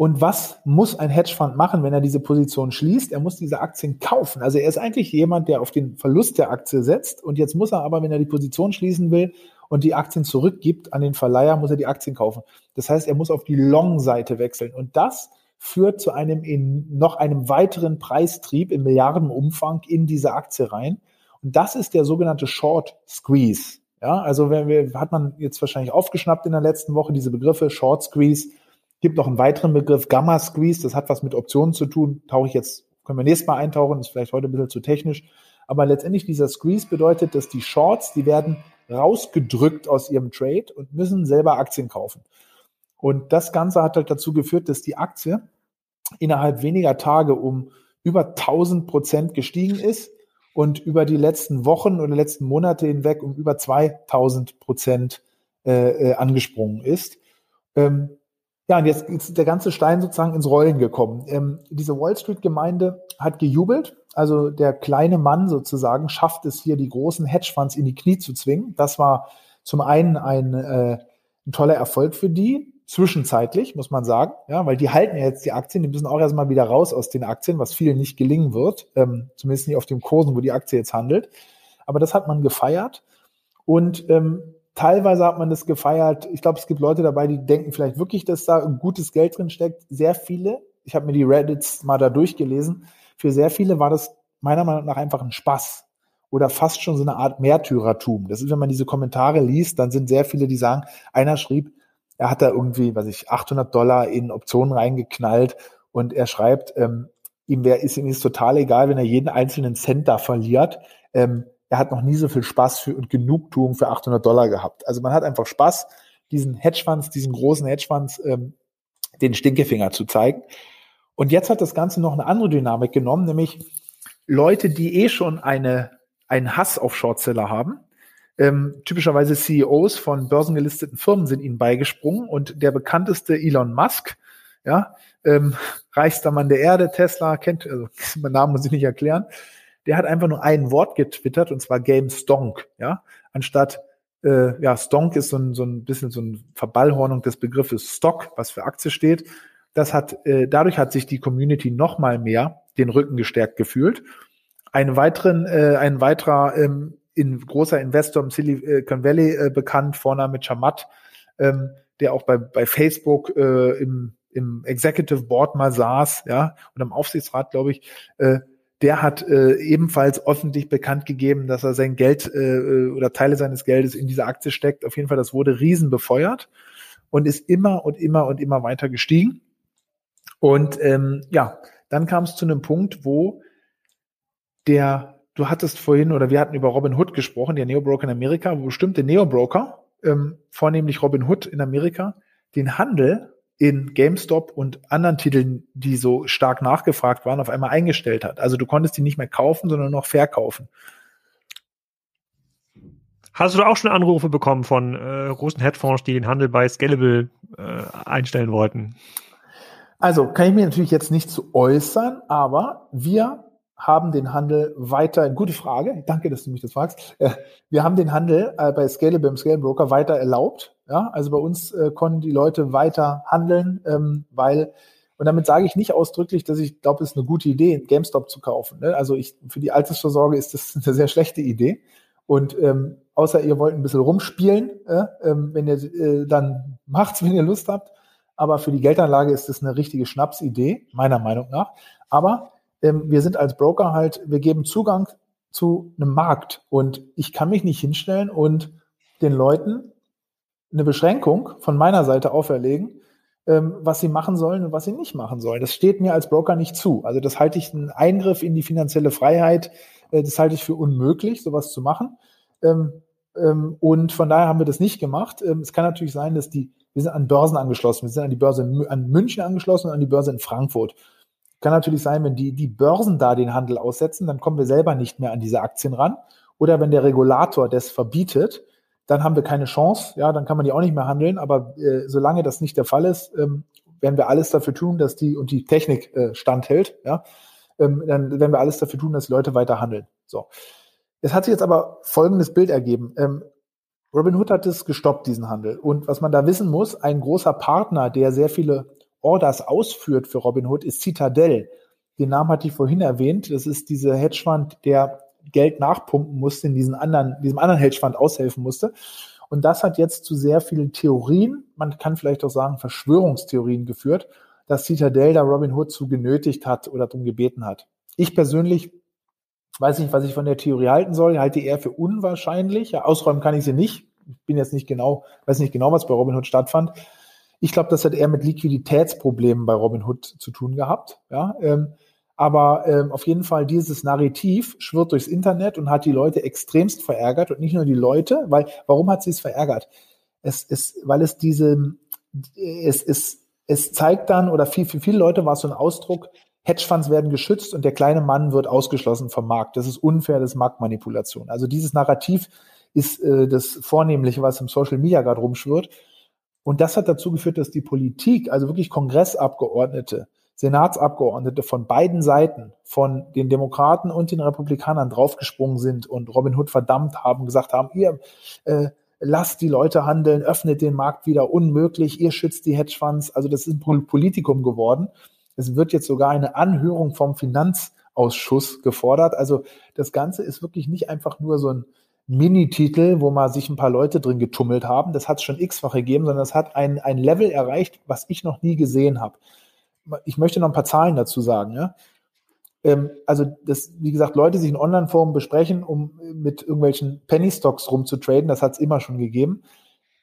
Und was muss ein Hedgefonds machen, wenn er diese Position schließt? Er muss diese Aktien kaufen. Also er ist eigentlich jemand, der auf den Verlust der Aktie setzt. Und jetzt muss er aber, wenn er die Position schließen will und die Aktien zurückgibt an den Verleiher, muss er die Aktien kaufen. Das heißt, er muss auf die Long-Seite wechseln. Und das führt zu einem in noch einem weiteren Preistrieb im Milliardenumfang in diese Aktie rein. Und das ist der sogenannte Short Squeeze. Ja, also wenn wir, hat man jetzt wahrscheinlich aufgeschnappt in der letzten Woche diese Begriffe Short Squeeze Gibt noch einen weiteren Begriff, Gamma Squeeze, das hat was mit Optionen zu tun. Tauche ich jetzt, können wir nächstes Mal eintauchen, ist vielleicht heute ein bisschen zu technisch. Aber letztendlich dieser Squeeze bedeutet, dass die Shorts, die werden rausgedrückt aus ihrem Trade und müssen selber Aktien kaufen. Und das Ganze hat halt dazu geführt, dass die Aktie innerhalb weniger Tage um über 1000 Prozent gestiegen ist und über die letzten Wochen oder letzten Monate hinweg um über 2000 Prozent äh, äh, angesprungen ist. Ähm, ja, und jetzt ist der ganze Stein sozusagen ins Rollen gekommen. Ähm, diese Wall Street-Gemeinde hat gejubelt. Also der kleine Mann sozusagen schafft es hier, die großen Hedgefonds in die Knie zu zwingen. Das war zum einen ein, äh, ein toller Erfolg für die, zwischenzeitlich, muss man sagen, ja, weil die halten ja jetzt die Aktien, die müssen auch erstmal wieder raus aus den Aktien, was vielen nicht gelingen wird, ähm, zumindest nicht auf den Kursen, wo die Aktie jetzt handelt. Aber das hat man gefeiert. Und ähm, teilweise hat man das gefeiert. Ich glaube, es gibt Leute dabei, die denken vielleicht wirklich, dass da gutes Geld drin steckt. Sehr viele, ich habe mir die Reddits mal da durchgelesen, für sehr viele war das meiner Meinung nach einfach ein Spaß oder fast schon so eine Art Märtyrertum. Das ist, wenn man diese Kommentare liest, dann sind sehr viele, die sagen, einer schrieb, er hat da irgendwie, was ich, 800 Dollar in Optionen reingeknallt und er schreibt, ähm, ihm wäre ist ihm ist total egal, wenn er jeden einzelnen Cent da verliert. Ähm, er hat noch nie so viel Spaß für, und Genugtuung für 800 Dollar gehabt. Also man hat einfach Spaß, diesen Hedgefonds, diesen großen Hedgefonds, ähm, den Stinkefinger zu zeigen. Und jetzt hat das Ganze noch eine andere Dynamik genommen, nämlich Leute, die eh schon eine, einen Hass auf Shortseller haben. Ähm, typischerweise CEOs von börsengelisteten Firmen sind ihnen beigesprungen und der bekannteste Elon Musk, ja, ähm, reichster Mann der Erde, Tesla, kennt, also mein Namen muss ich nicht erklären, der hat einfach nur ein Wort getwittert und zwar Game Stonk, ja, anstatt äh, ja, Stonk ist so ein, so ein bisschen so ein Verballhornung des Begriffes Stock, was für Aktie steht. Das hat, äh, dadurch hat sich die Community noch mal mehr den Rücken gestärkt gefühlt. Einen weiteren, äh, ein weiterer ähm, in, großer Investor im Silicon Valley äh, bekannt, Vorname Chamat, ähm, der auch bei, bei Facebook äh, im, im Executive Board mal saß, ja, und am Aufsichtsrat, glaube ich, äh, der hat äh, ebenfalls öffentlich bekannt gegeben, dass er sein Geld äh, oder Teile seines Geldes in diese Aktie steckt. Auf jeden Fall, das wurde riesen befeuert und ist immer und immer und immer weiter gestiegen. Und ähm, ja, dann kam es zu einem Punkt, wo der, du hattest vorhin oder wir hatten über Robin Hood gesprochen, der Neobroker in Amerika, wo bestimmte Neobroker, ähm, vornehmlich Robin Hood in Amerika, den Handel in GameStop und anderen Titeln, die so stark nachgefragt waren, auf einmal eingestellt hat. Also du konntest die nicht mehr kaufen, sondern noch verkaufen. Hast du auch schon Anrufe bekommen von äh, großen Hedgefonds, die den Handel bei Scalable äh, einstellen wollten? Also kann ich mir natürlich jetzt nicht zu äußern, aber wir haben den Handel weiter, gute Frage, danke, dass du mich das fragst. Äh, wir haben den Handel äh, bei Scalable, beim Scale Broker weiter erlaubt. Ja, also bei uns äh, konnten die Leute weiter handeln, ähm, weil, und damit sage ich nicht ausdrücklich, dass ich glaube, es ist eine gute Idee, GameStop zu kaufen. Ne? Also ich, für die Altersvorsorge ist das eine sehr schlechte Idee. Und ähm, außer ihr wollt ein bisschen rumspielen, äh, ähm, wenn ihr dann macht's, wenn ihr Lust habt. Aber für die Geldanlage ist das eine richtige Schnapsidee, meiner Meinung nach. Aber ähm, wir sind als Broker halt, wir geben Zugang zu einem Markt und ich kann mich nicht hinstellen und den Leuten eine Beschränkung von meiner Seite auferlegen, ähm, was sie machen sollen und was sie nicht machen sollen. Das steht mir als Broker nicht zu. Also das halte ich einen Eingriff in die finanzielle Freiheit, äh, das halte ich für unmöglich, sowas zu machen. Ähm, und von daher haben wir das nicht gemacht. Es kann natürlich sein, dass die, wir sind an Börsen angeschlossen, wir sind an die Börse in, München angeschlossen und an die Börse in Frankfurt. Kann natürlich sein, wenn die, die Börsen da den Handel aussetzen, dann kommen wir selber nicht mehr an diese Aktien ran. Oder wenn der Regulator das verbietet, dann haben wir keine Chance. Ja, dann kann man die auch nicht mehr handeln. Aber äh, solange das nicht der Fall ist, ähm, werden wir alles dafür tun, dass die und die Technik äh, standhält. Ja, ähm, dann werden wir alles dafür tun, dass die Leute weiter handeln. So. Es hat sich jetzt aber folgendes Bild ergeben. Ähm, Robinhood hat es gestoppt, diesen Handel. Und was man da wissen muss, ein großer Partner, der sehr viele Orders ausführt für Robinhood, ist Citadel. Den Namen hatte ich vorhin erwähnt. Das ist dieser Hedgefonds, der Geld nachpumpen musste, in diesen anderen, diesem anderen Hedgefonds aushelfen musste. Und das hat jetzt zu sehr vielen Theorien, man kann vielleicht auch sagen Verschwörungstheorien geführt, dass Citadel da Robinhood zu genötigt hat oder darum gebeten hat. Ich persönlich weiß nicht, was ich von der Theorie halten soll, halte eher für unwahrscheinlich. Ausräumen kann ich sie nicht. Ich bin jetzt nicht genau, weiß nicht genau, was bei Robinhood stattfand. Ich glaube, das hat eher mit Liquiditätsproblemen bei Robinhood zu tun gehabt. Ja, ähm, aber ähm, auf jeden Fall dieses Narrativ schwirrt durchs Internet und hat die Leute extremst verärgert und nicht nur die Leute, weil warum hat sie es verärgert? Es ist, weil es diese, es ist, es zeigt dann oder viel, für viele Leute war es so ein Ausdruck, Hedgefonds werden geschützt und der kleine Mann wird ausgeschlossen vom Markt. Das ist unfair, das ist Marktmanipulation. Also dieses Narrativ ist äh, das Vornehmliche, was im Social Media gerade rumschwirrt. Und das hat dazu geführt, dass die Politik, also wirklich Kongressabgeordnete, Senatsabgeordnete von beiden Seiten, von den Demokraten und den Republikanern draufgesprungen sind und Robin Hood verdammt haben, gesagt haben, ihr äh, lasst die Leute handeln, öffnet den Markt wieder, unmöglich, ihr schützt die Hedgefonds. Also das ist ein Politikum geworden. Es wird jetzt sogar eine Anhörung vom Finanzausschuss gefordert. Also das Ganze ist wirklich nicht einfach nur so ein Mini-Titel, wo mal sich ein paar Leute drin getummelt haben. Das hat es schon x-fach gegeben, sondern es hat ein, ein Level erreicht, was ich noch nie gesehen habe. Ich möchte noch ein paar Zahlen dazu sagen. Ja? Ähm, also, das, wie gesagt, Leute sich in Online-Foren besprechen, um mit irgendwelchen Penny-Stocks rumzutraden, das hat es immer schon gegeben.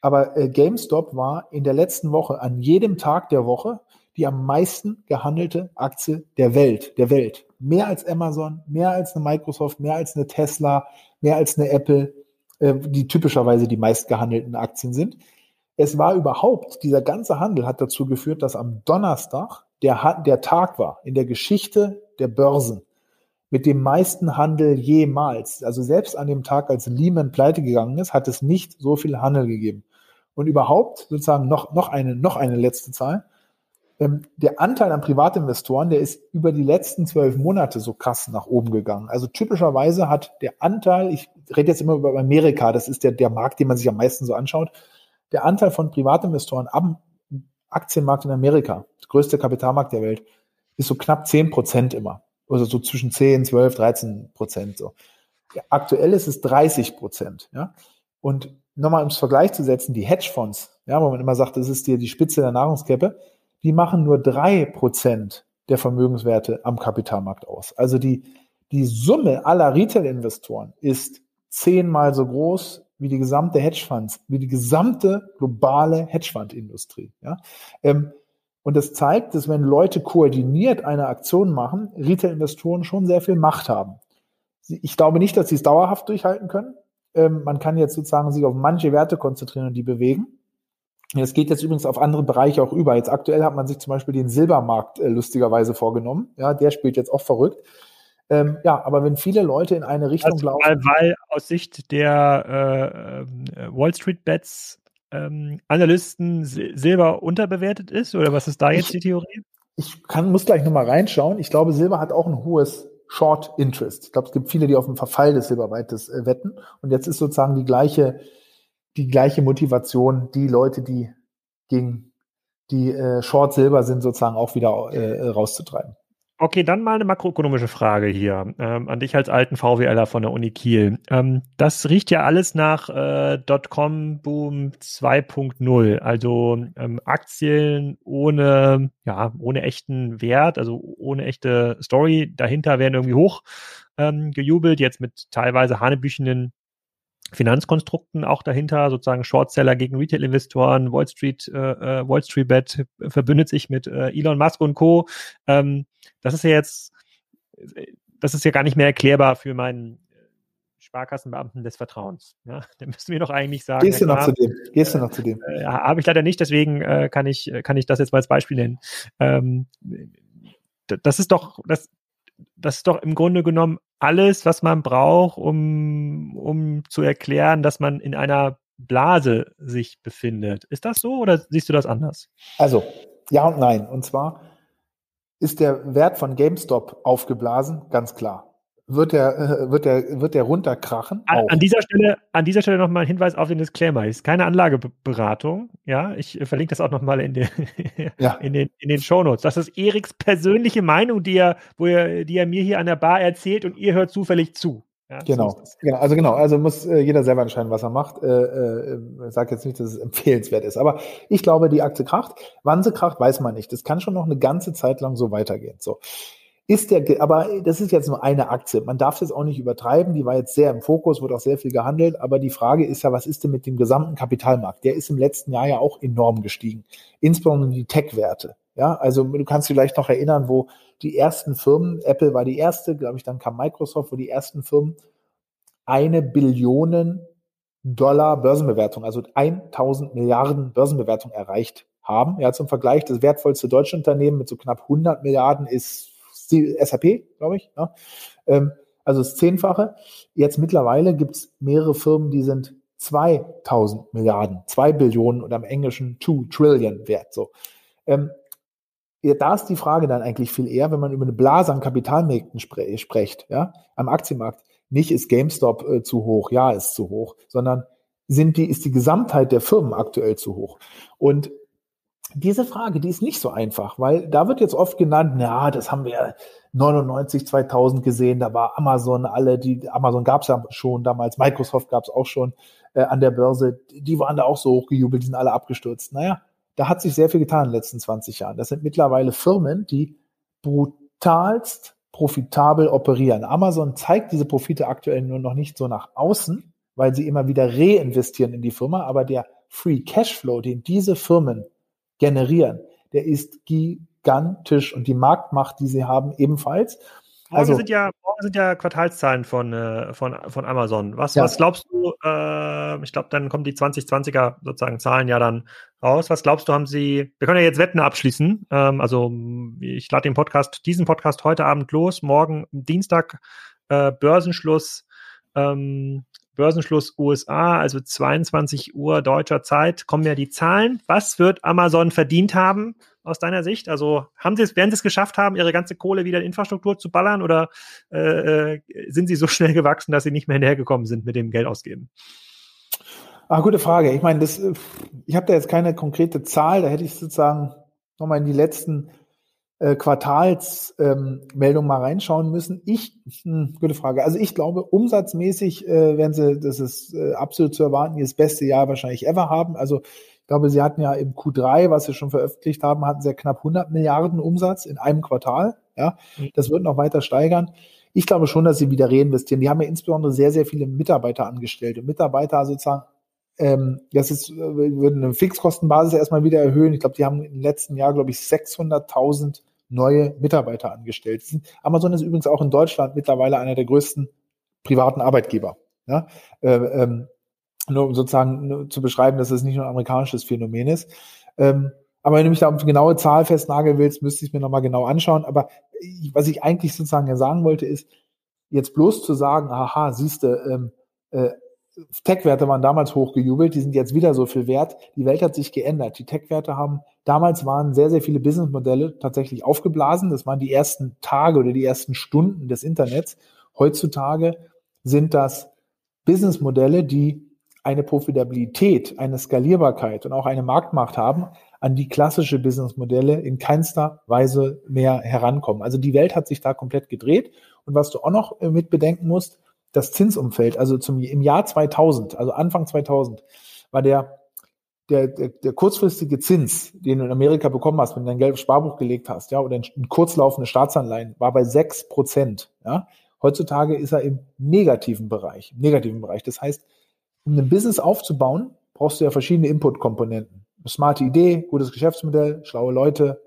Aber äh, GameStop war in der letzten Woche an jedem Tag der Woche die am meisten gehandelte Aktie der Welt, der Welt. Mehr als Amazon, mehr als eine Microsoft, mehr als eine Tesla, mehr als eine Apple, äh, die typischerweise die meist gehandelten Aktien sind. Es war überhaupt, dieser ganze Handel hat dazu geführt, dass am Donnerstag der, der Tag war in der Geschichte der Börsen mit dem meisten Handel jemals. Also selbst an dem Tag, als Lehman pleite gegangen ist, hat es nicht so viel Handel gegeben. Und überhaupt sozusagen noch, noch eine, noch eine letzte Zahl. Ähm, der Anteil an Privatinvestoren, der ist über die letzten zwölf Monate so krass nach oben gegangen. Also typischerweise hat der Anteil, ich rede jetzt immer über Amerika, das ist der, der Markt, den man sich am meisten so anschaut, der Anteil von Privatinvestoren am Aktienmarkt in Amerika, der größte Kapitalmarkt der Welt, ist so knapp zehn Prozent immer. Also so zwischen 10, 12, 13 Prozent so. Ja, aktuell ist es 30 Prozent. Ja? Und nochmal ums Vergleich zu setzen, die Hedgefonds, ja, wo man immer sagt, das ist die, die Spitze der Nahrungskette, die machen nur drei Prozent der Vermögenswerte am Kapitalmarkt aus. Also die, die Summe aller Retail-Investoren ist zehnmal so groß wie die gesamte Hedgefonds, wie die gesamte globale Hedgefonds-Industrie. Ja? Ähm, und das zeigt, dass wenn Leute koordiniert eine Aktion machen, Retail-Investoren schon sehr viel Macht haben. Ich glaube nicht, dass sie es dauerhaft durchhalten können. Ähm, man kann jetzt sozusagen sich auf manche Werte konzentrieren und die bewegen. Das geht jetzt übrigens auf andere Bereiche auch über. Jetzt aktuell hat man sich zum Beispiel den Silbermarkt äh, lustigerweise vorgenommen. Ja, der spielt jetzt auch verrückt. Ähm, ja, aber wenn viele Leute in eine Richtung also, laufen. Weil, weil aus Sicht der äh, äh Wall Street Bets ähm, Analysten Silber unterbewertet ist? Oder was ist da jetzt ich, die Theorie? Ich kann, muss gleich nochmal reinschauen. Ich glaube, Silber hat auch ein hohes Short Interest. Ich glaube, es gibt viele, die auf den Verfall des Silberweites äh, wetten. Und jetzt ist sozusagen die gleiche die gleiche Motivation, die Leute, die gegen die äh, Short Silber sind, sozusagen auch wieder äh, rauszutreiben. Okay, dann mal eine makroökonomische Frage hier ähm, an dich als alten VWLer von der Uni Kiel. Ähm, das riecht ja alles nach äh, Dotcom-Boom 2.0, also ähm, Aktien ohne, ja, ohne echten Wert, also ohne echte Story. Dahinter werden irgendwie hoch ähm, gejubelt, jetzt mit teilweise hanebüchenden Finanzkonstrukten auch dahinter, sozusagen Shortseller gegen Retail-Investoren, Wall Street, äh, äh, Wall Street Bet verbündet sich mit äh, Elon Musk und Co. Ähm, das ist ja jetzt, das ist ja gar nicht mehr erklärbar für meinen Sparkassenbeamten des Vertrauens. Ja, da müssen wir doch eigentlich sagen. Gehst du noch zu dem? Gehst du noch zu dem? Äh, Habe ich leider nicht, deswegen äh, kann ich kann ich das jetzt mal als Beispiel nennen. Ähm, das ist doch das das ist doch im Grunde genommen alles, was man braucht, um, um zu erklären, dass man in einer Blase sich befindet. Ist das so oder siehst du das anders? Also, ja und nein. Und zwar ist der Wert von GameStop aufgeblasen, ganz klar wird der, äh, wird der, wird der runterkrachen. An, an, dieser Stelle, an dieser Stelle nochmal ein Hinweis auf den Disclaimer. Ist keine Anlageberatung. Ja, ich äh, verlinke das auch nochmal in, den, ja. in den, in den Shownotes. Das ist Eriks persönliche Meinung, die er, wo er, die er mir hier an der Bar erzählt und ihr hört zufällig zu. Ja, genau. So genau, also genau, also muss äh, jeder selber entscheiden, was er macht. Äh, äh, sage jetzt nicht, dass es empfehlenswert ist, aber ich glaube, die Aktie kracht. Wann sie kracht, weiß man nicht. Das kann schon noch eine ganze Zeit lang so weitergehen. So, ist der, aber das ist jetzt nur eine Aktie. Man darf es auch nicht übertreiben. Die war jetzt sehr im Fokus, wurde auch sehr viel gehandelt. Aber die Frage ist ja, was ist denn mit dem gesamten Kapitalmarkt? Der ist im letzten Jahr ja auch enorm gestiegen. Insbesondere die Tech-Werte. Ja, also du kannst dich vielleicht noch erinnern, wo die ersten Firmen, Apple war die erste, glaube ich, dann kam Microsoft, wo die ersten Firmen eine Billionen Dollar Börsenbewertung, also 1000 Milliarden Börsenbewertung erreicht haben. Ja, zum Vergleich, das wertvollste deutsche Unternehmen mit so knapp 100 Milliarden ist SAP, glaube ich. Ja. Ähm, also das Zehnfache. Jetzt mittlerweile gibt es mehrere Firmen, die sind 2000 Milliarden, 2 Billionen oder im Englischen 2 Trillion wert. So. Ähm, ja, da ist die Frage dann eigentlich viel eher, wenn man über eine Blase an Kapitalmärkten spre spricht, ja, am Aktienmarkt. Nicht ist GameStop äh, zu hoch, ja, ist zu hoch, sondern sind die, ist die Gesamtheit der Firmen aktuell zu hoch. Und diese Frage, die ist nicht so einfach, weil da wird jetzt oft genannt, na, das haben wir 99, 2000 gesehen, da war Amazon alle, die Amazon gab es ja schon damals, Microsoft gab es auch schon äh, an der Börse, die waren da auch so hochgejubelt, die sind alle abgestürzt. Naja, da hat sich sehr viel getan in den letzten 20 Jahren. Das sind mittlerweile Firmen, die brutalst profitabel operieren. Amazon zeigt diese Profite aktuell nur noch nicht so nach außen, weil sie immer wieder reinvestieren in die Firma, aber der Free Cashflow, den diese Firmen generieren, der ist gigantisch und die Marktmacht, die sie haben, ebenfalls. Morgen also, sind ja morgen sind ja Quartalszahlen von äh, von von Amazon. Was ja. was glaubst du? Äh, ich glaube, dann kommen die 2020er sozusagen Zahlen ja dann raus. Was glaubst du? Haben sie? Wir können ja jetzt Wetten abschließen. Ähm, also ich lade den Podcast, diesen Podcast heute Abend los. Morgen Dienstag äh, Börsenschluss. Ähm, Börsenschluss USA, also 22 Uhr deutscher Zeit, kommen ja die Zahlen. Was wird Amazon verdient haben aus deiner Sicht? Also haben sie es, werden sie es geschafft haben, ihre ganze Kohle wieder in Infrastruktur zu ballern oder äh, äh sind sie so schnell gewachsen, dass sie nicht mehr hinterhergekommen sind mit dem Geld ausgeben? Ah, gute Frage. Ich meine, das, ich habe da jetzt keine konkrete Zahl, da hätte ich sozusagen nochmal in die letzten äh, Quartalsmeldungen ähm, mal reinschauen müssen. Ich, hm, gute Frage. Also ich glaube, umsatzmäßig äh, werden sie, das ist äh, absolut zu erwarten, ihr das beste Jahr wahrscheinlich ever haben. Also ich glaube, sie hatten ja im Q3, was sie schon veröffentlicht haben, hatten sie ja knapp 100 Milliarden Umsatz in einem Quartal. Ja, mhm. das wird noch weiter steigern. Ich glaube schon, dass sie wieder reinvestieren. Die haben ja insbesondere sehr, sehr viele Mitarbeiter angestellt und Mitarbeiter sozusagen ähm, das ist, äh, würden eine Fixkostenbasis erstmal wieder erhöhen. Ich glaube, die haben im letzten Jahr, glaube ich, 600.000 neue Mitarbeiter angestellt. Amazon ist übrigens auch in Deutschland mittlerweile einer der größten privaten Arbeitgeber. Ja? Äh, ähm, nur um sozusagen nur zu beschreiben, dass es nicht nur ein amerikanisches Phänomen ist. Ähm, aber wenn du mich da auf eine genaue Zahl festnageln willst, müsste ich es mir nochmal genau anschauen. Aber was ich eigentlich sozusagen ja sagen wollte, ist, jetzt bloß zu sagen, aha, siehste, ähm, äh, Tech-Werte waren damals hochgejubelt, die sind jetzt wieder so viel wert. Die Welt hat sich geändert. Die Tech-Werte haben, damals waren sehr, sehr viele Businessmodelle tatsächlich aufgeblasen. Das waren die ersten Tage oder die ersten Stunden des Internets. Heutzutage sind das Businessmodelle, die eine Profitabilität, eine Skalierbarkeit und auch eine Marktmacht haben, an die klassische Businessmodelle in keinster Weise mehr herankommen. Also die Welt hat sich da komplett gedreht. Und was du auch noch äh, mit bedenken musst, das Zinsumfeld, also zum, im Jahr 2000, also Anfang 2000, war der, der, der, der kurzfristige Zins, den du in Amerika bekommen hast, wenn du dein Geld aufs Sparbuch gelegt hast, ja, oder ein kurzlaufende Staatsanleihen, war bei sechs Prozent, ja. Heutzutage ist er im negativen Bereich, im negativen Bereich. Das heißt, um ein Business aufzubauen, brauchst du ja verschiedene Input-Komponenten. Eine smarte Idee, gutes Geschäftsmodell, schlaue Leute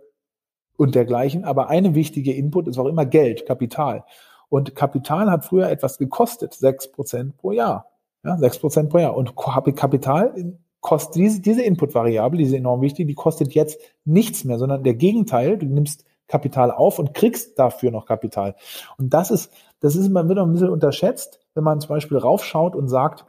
und dergleichen. Aber eine wichtige Input ist auch immer Geld, Kapital. Und Kapital hat früher etwas gekostet, sechs Prozent pro Jahr. Ja, sechs Prozent pro Jahr. Und Kapital kostet diese, diese Input-Variable, die ist enorm wichtig, die kostet jetzt nichts mehr, sondern der Gegenteil, du nimmst Kapital auf und kriegst dafür noch Kapital. Und das ist, das ist immer wieder ein bisschen unterschätzt, wenn man zum Beispiel raufschaut und sagt,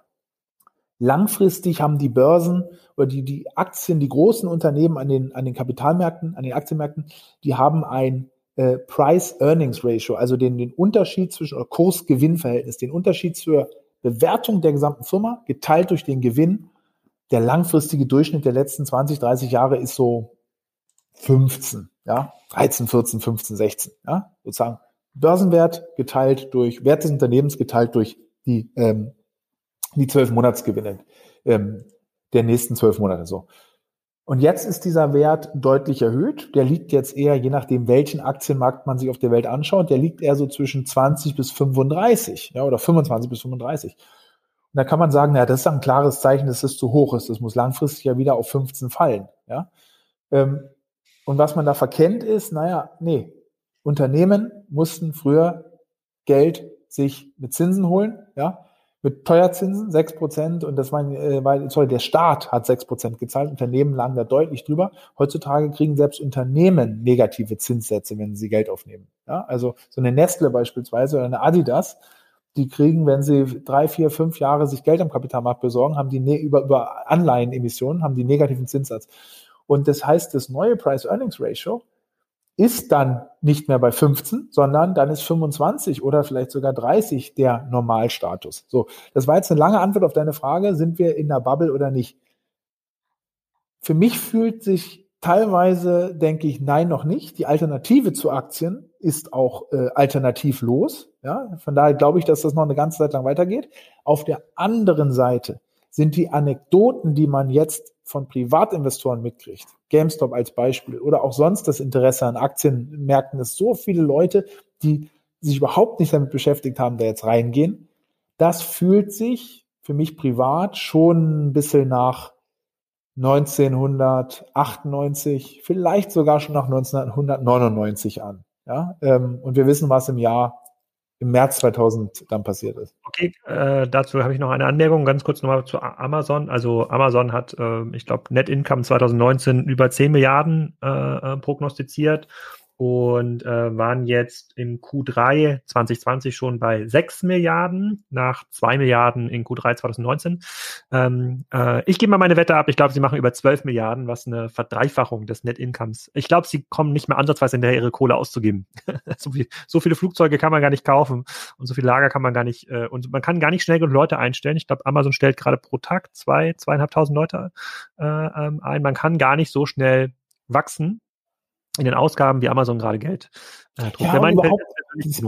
langfristig haben die Börsen oder die, die Aktien, die großen Unternehmen an den, an den Kapitalmärkten, an den Aktienmärkten, die haben ein äh, Price-Earnings-Ratio, also den, den Unterschied zwischen Kurs-Gewinn-Verhältnis, den Unterschied zur Bewertung der gesamten Firma geteilt durch den Gewinn. Der langfristige Durchschnitt der letzten 20, 30 Jahre ist so 15, ja, 13, 14, 15, 16, ja, sozusagen Börsenwert geteilt durch Wert des Unternehmens geteilt durch die ähm, die zwölf Monatsgewinne ähm, der nächsten zwölf Monate so. Und jetzt ist dieser Wert deutlich erhöht. Der liegt jetzt eher, je nachdem, welchen Aktienmarkt man sich auf der Welt anschaut, der liegt eher so zwischen 20 bis 35, ja, oder 25 bis 35. Und da kann man sagen, ja, das ist ein klares Zeichen, dass es zu hoch ist. Das muss langfristig ja wieder auf 15 fallen, ja. Ähm, und was man da verkennt ist, naja, nee, Unternehmen mussten früher Geld sich mit Zinsen holen, ja mit Teuerzinsen, sechs Prozent, und das war, äh, weil, sorry, der Staat hat sechs Prozent gezahlt, Unternehmen lagen da deutlich drüber. Heutzutage kriegen selbst Unternehmen negative Zinssätze, wenn sie Geld aufnehmen. Ja, also so eine Nestle beispielsweise oder eine Adidas, die kriegen, wenn sie drei, vier, fünf Jahre sich Geld am Kapitalmarkt besorgen, haben die ne über, über Anleihenemissionen, haben die negativen Zinssatz. Und das heißt, das neue Price-Earnings-Ratio ist dann nicht mehr bei 15, sondern dann ist 25 oder vielleicht sogar 30 der Normalstatus. So, das war jetzt eine lange Antwort auf deine Frage, sind wir in der Bubble oder nicht? Für mich fühlt sich teilweise, denke ich, nein, noch nicht. Die Alternative zu Aktien ist auch äh, alternativlos. Ja, von daher glaube ich, dass das noch eine ganze Zeit lang weitergeht. Auf der anderen Seite sind die Anekdoten, die man jetzt von Privatinvestoren mitkriegt, GameStop als Beispiel oder auch sonst das Interesse an Aktienmärkten, dass so viele Leute, die sich überhaupt nicht damit beschäftigt haben, da jetzt reingehen, das fühlt sich für mich privat schon ein bisschen nach 1998, vielleicht sogar schon nach 1999 an. Ja, ähm, und wir wissen, was im Jahr im März 2000 dann passiert ist. Okay, äh, dazu habe ich noch eine Anmerkung, ganz kurz nochmal zu Amazon. Also Amazon hat, äh, ich glaube, Net Income 2019 über 10 Milliarden äh, äh, prognostiziert und äh, waren jetzt in Q3 2020 schon bei 6 Milliarden nach 2 Milliarden in Q3 2019. Ähm, äh, ich gebe mal meine Wette ab. Ich glaube, sie machen über 12 Milliarden, was eine Verdreifachung des Net Incomes. Ich glaube, sie kommen nicht mehr ansatzweise hinterher, ihre Kohle auszugeben. so, viel, so, viele Flugzeuge kann man gar nicht kaufen und so viele Lager kann man gar nicht äh, und man kann gar nicht schnell genug Leute einstellen. Ich glaube, Amazon stellt gerade pro Tag zwei, zweieinhalbtausend Leute äh, ähm, ein. Man kann gar nicht so schnell wachsen in den Ausgaben, wie Amazon gerade Geld äh, druckt. Ja, mein überhaupt dieses,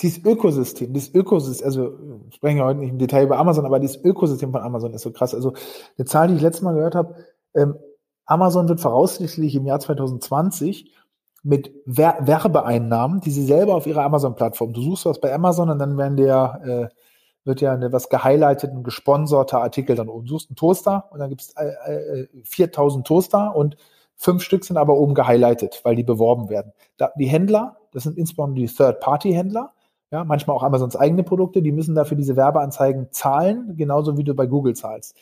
dieses Ökosystem, dieses Ökosystem, also sprechen wir heute nicht im Detail über Amazon, aber dieses Ökosystem von Amazon ist so krass. Also eine Zahl, die ich letztes Mal gehört habe, ähm, Amazon wird voraussichtlich im Jahr 2020 mit Wer Werbeeinnahmen, die sie selber auf ihrer Amazon-Plattform, du suchst was bei Amazon und dann werden der äh, wird ja eine, was gehighlightet, ein gesponserter Artikel dann oben. Du suchst einen Toaster und dann gibt es äh, äh, 4000 Toaster und Fünf Stück sind aber oben gehighlightet, weil die beworben werden. Da, die Händler, das sind insbesondere die Third-Party-Händler, ja, manchmal auch Amazons eigene Produkte, die müssen dafür diese Werbeanzeigen zahlen, genauso wie du bei Google zahlst.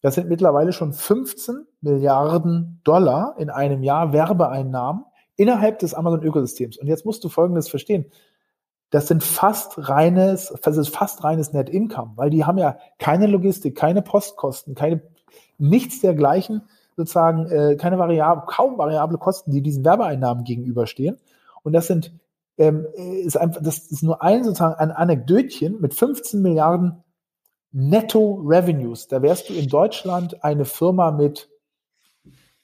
Das sind mittlerweile schon 15 Milliarden Dollar in einem Jahr Werbeeinnahmen innerhalb des Amazon-Ökosystems. Und jetzt musst du Folgendes verstehen. Das sind fast reines, das ist fast reines Net Income, weil die haben ja keine Logistik, keine Postkosten, keine, nichts dergleichen sozusagen äh, keine variable, kaum variable Kosten, die diesen Werbeeinnahmen gegenüberstehen. Und das sind ähm, ist einfach, das ist nur ein sozusagen ein Anekdötchen mit 15 Milliarden Netto Revenues. Da wärst du in Deutschland eine Firma mit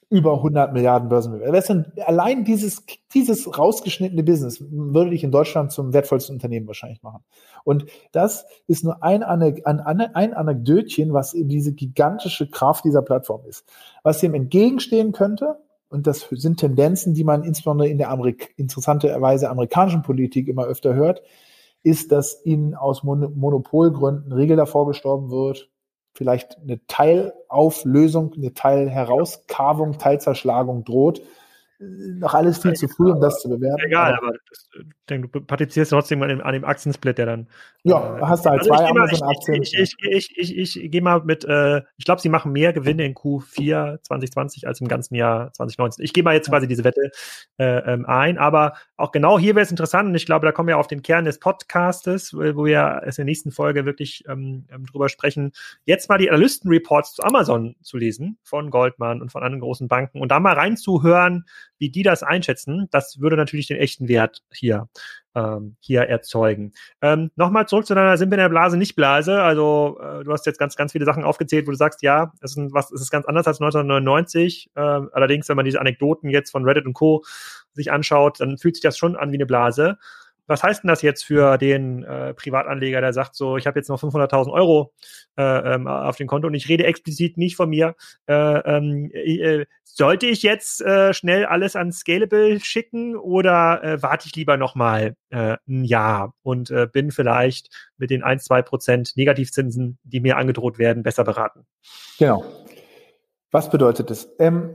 über 100 Milliarden Börsenwert. Allein dieses, dieses rausgeschnittene Business würde dich in Deutschland zum wertvollsten Unternehmen wahrscheinlich machen. Und das ist nur ein, ein, ein Anekdötchen, was diese gigantische Kraft dieser Plattform ist. Was dem entgegenstehen könnte, und das sind Tendenzen, die man insbesondere in der Amerik interessanterweise amerikanischen Politik immer öfter hört, ist, dass ihnen aus Mon Monopolgründen Regel davor gestorben wird, vielleicht eine Teilauflösung, eine Teilherauskarvung, Teilzerschlagung droht. Noch alles viel zu früh, um das zu bewerten. Egal, aber, aber das, denke, du partizipierst trotzdem an dem, an dem Aktiensplit, der dann. Ja, äh, hast du halt also zwei Amazon-Aktien. Ich, ich, ich, ich, ich, ich gehe mal mit, äh, ich glaube, sie machen mehr Gewinne in Q4 2020 als im ganzen Jahr 2019. Ich gehe mal jetzt quasi diese Wette äh, ähm, ein, aber auch genau hier wäre es interessant und ich glaube, da kommen wir auf den Kern des Podcastes, wo wir es in der nächsten Folge wirklich ähm, ähm, drüber sprechen, jetzt mal die Analysten-Reports zu Amazon zu lesen von Goldman und von anderen großen Banken und da mal reinzuhören, wie die das einschätzen. Das würde natürlich den echten Wert hier ähm, hier erzeugen. Ähm, Nochmal zurück zu deiner Sind wir in der Blase, nicht Blase. Also äh, du hast jetzt ganz, ganz viele Sachen aufgezählt, wo du sagst, ja, es ist, was, es ist ganz anders als 1999. Äh, allerdings, wenn man diese Anekdoten jetzt von Reddit und Co. sich anschaut, dann fühlt sich das schon an wie eine Blase was heißt denn das jetzt für den äh, Privatanleger, der sagt so, ich habe jetzt noch 500.000 Euro äh, ähm, auf dem Konto und ich rede explizit nicht von mir. Äh, ähm, äh, sollte ich jetzt äh, schnell alles an Scalable schicken oder äh, warte ich lieber noch mal äh, ein Jahr und äh, bin vielleicht mit den 1, 2 Prozent Negativzinsen, die mir angedroht werden, besser beraten? Genau. Was bedeutet das? Ähm,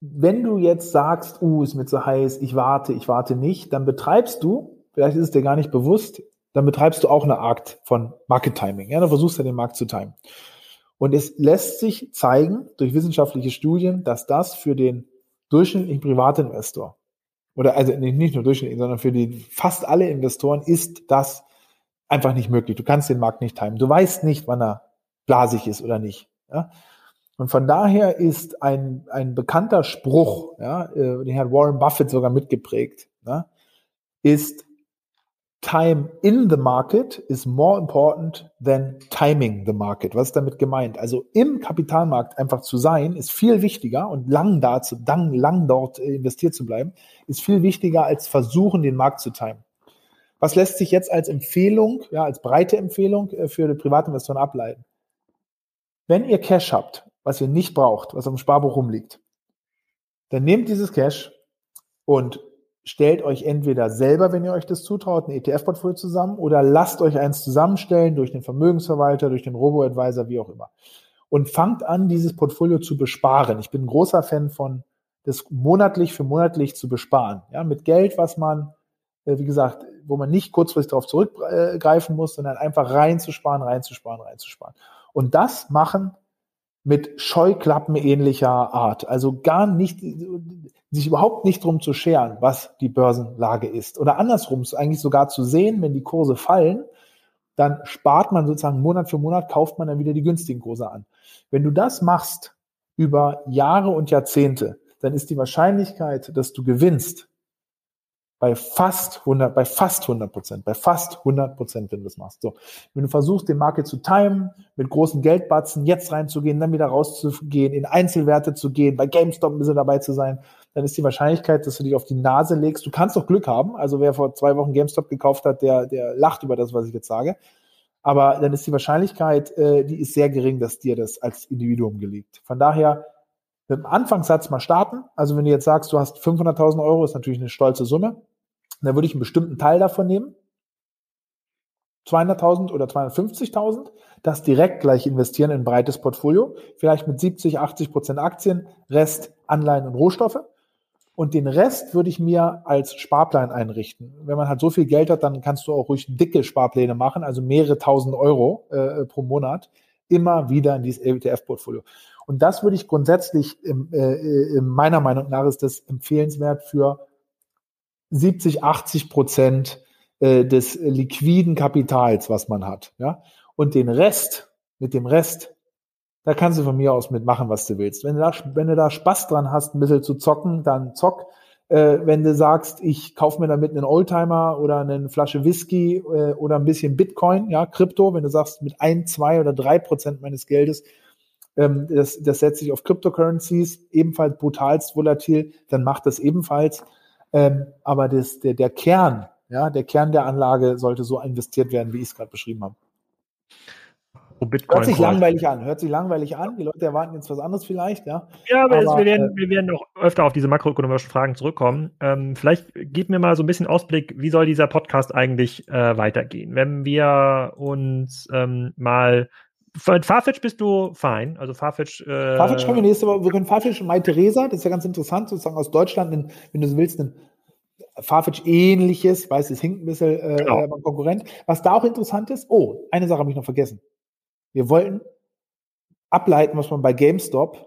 wenn du jetzt sagst, uh, ist mir zu heiß, ich warte, ich warte nicht, dann betreibst du, vielleicht ist es dir gar nicht bewusst, dann betreibst du auch eine Art von Market Timing. Ja, du versuchst ja den Markt zu timen. Und es lässt sich zeigen durch wissenschaftliche Studien, dass das für den durchschnittlichen Privatinvestor oder also nicht nur durchschnittlich, sondern für die fast alle Investoren ist das einfach nicht möglich. Du kannst den Markt nicht timen. Du weißt nicht, wann er blasig ist oder nicht. Ja? Und von daher ist ein, ein bekannter Spruch, ja, äh, den hat Warren Buffett sogar mitgeprägt, ja, ist Time in the market is more important than timing the market. Was ist damit gemeint? Also im Kapitalmarkt einfach zu sein, ist viel wichtiger und lang da zu, lang, lang dort investiert zu bleiben, ist viel wichtiger als versuchen, den Markt zu timen. Was lässt sich jetzt als Empfehlung, ja, als breite Empfehlung äh, für die Privatinvestoren ableiten? Wenn ihr Cash habt was ihr nicht braucht, was dem Sparbuch rumliegt, dann nehmt dieses Cash und stellt euch entweder selber, wenn ihr euch das zutraut, ein ETF-Portfolio zusammen oder lasst euch eins zusammenstellen durch den Vermögensverwalter, durch den Robo-Advisor, wie auch immer. Und fangt an, dieses Portfolio zu besparen. Ich bin ein großer Fan von, das monatlich für monatlich zu besparen. Ja, mit Geld, was man, äh, wie gesagt, wo man nicht kurzfristig darauf zurückgreifen muss, sondern einfach reinzusparen, reinzusparen, reinzusparen. Und das machen mit Scheuklappen-ähnlicher Art. Also gar nicht, sich überhaupt nicht drum zu scheren, was die Börsenlage ist. Oder andersrum, eigentlich sogar zu sehen, wenn die Kurse fallen, dann spart man sozusagen Monat für Monat, kauft man dann wieder die günstigen Kurse an. Wenn du das machst über Jahre und Jahrzehnte, dann ist die Wahrscheinlichkeit, dass du gewinnst, bei fast 100, bei fast 100 Prozent, bei fast 100 Prozent, wenn du das machst. So, wenn du versuchst, den Market zu timen, mit großen Geldbatzen jetzt reinzugehen, dann wieder rauszugehen, in Einzelwerte zu gehen, bei GameStop ein bisschen dabei zu sein, dann ist die Wahrscheinlichkeit, dass du dich auf die Nase legst. Du kannst doch Glück haben. Also wer vor zwei Wochen GameStop gekauft hat, der, der lacht über das, was ich jetzt sage. Aber dann ist die Wahrscheinlichkeit, äh, die ist sehr gering, dass dir das als Individuum gelingt. Von daher mit dem Anfangssatz mal starten. Also wenn du jetzt sagst, du hast 500.000 Euro, ist natürlich eine stolze Summe. Dann würde ich einen bestimmten Teil davon nehmen. 200.000 oder 250.000, das direkt gleich investieren in ein breites Portfolio, vielleicht mit 70, 80 Prozent Aktien, Rest Anleihen und Rohstoffe. Und den Rest würde ich mir als Sparplan einrichten. Wenn man halt so viel Geld hat, dann kannst du auch ruhig dicke Sparpläne machen, also mehrere tausend Euro äh, pro Monat, immer wieder in dieses ETF-Portfolio. Und das würde ich grundsätzlich, äh, äh, meiner Meinung nach, ist das empfehlenswert für 70, 80 Prozent äh, des liquiden Kapitals, was man hat. Ja? Und den Rest, mit dem Rest, da kannst du von mir aus mitmachen, was du willst. Wenn du da, wenn du da Spaß dran hast, ein bisschen zu zocken, dann zock. Äh, wenn du sagst, ich kaufe mir damit einen Oldtimer oder eine Flasche Whisky äh, oder ein bisschen Bitcoin, ja, Krypto, wenn du sagst, mit ein, zwei oder drei Prozent meines Geldes, ähm, das, das setze ich auf Cryptocurrencies, ebenfalls brutalst volatil, dann macht das ebenfalls. Ähm, aber das, der, der Kern, ja, der Kern der Anlage sollte so investiert werden, wie ich es gerade beschrieben habe. Bitcoin hört sich langweilig an, hört sich langweilig an. Die Leute erwarten jetzt was anderes vielleicht, ja. Ja, aber, aber wir, werden, äh, wir werden noch öfter auf diese makroökonomischen Fragen zurückkommen. Ähm, vielleicht gib mir mal so ein bisschen Ausblick, wie soll dieser Podcast eigentlich äh, weitergehen? Wenn wir uns ähm, mal mit Farfetch bist du fein. Also Farfetch. Äh Farfetch können wir nächste Woche. Wir können Farfetch und Mai Theresa, das ist ja ganz interessant, sozusagen aus Deutschland, wenn, wenn du so willst, ein Farfetch-ähnliches, weiß, es hinkt ein bisschen äh, genau. äh, Konkurrent. Was da auch interessant ist, oh, eine Sache habe ich noch vergessen. Wir wollten ableiten, was man bei GameStop,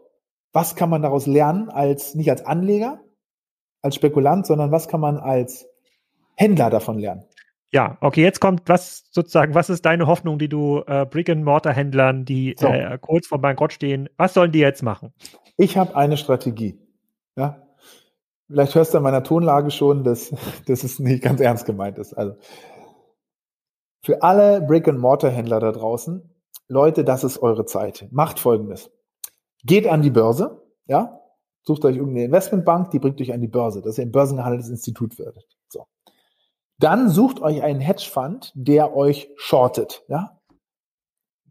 was kann man daraus lernen, als nicht als Anleger, als Spekulant, sondern was kann man als Händler davon lernen? Ja, okay, jetzt kommt was sozusagen, was ist deine Hoffnung, die du äh, Brick-and-Mortar-Händlern, die so. äh, kurz vor Bankrott stehen, was sollen die jetzt machen? Ich habe eine Strategie. Ja, vielleicht hörst du an meiner Tonlage schon, dass, dass es nicht ganz ernst gemeint ist. Also für alle Brick-and-Mortar-Händler da draußen, Leute, das ist eure Zeit. Macht Folgendes: Geht an die Börse, ja, sucht euch irgendeine Investmentbank, die bringt euch an die Börse, dass ihr ein börsengehandeltes Institut werdet. Dann sucht euch einen Hedgefund, der euch shortet. Ja?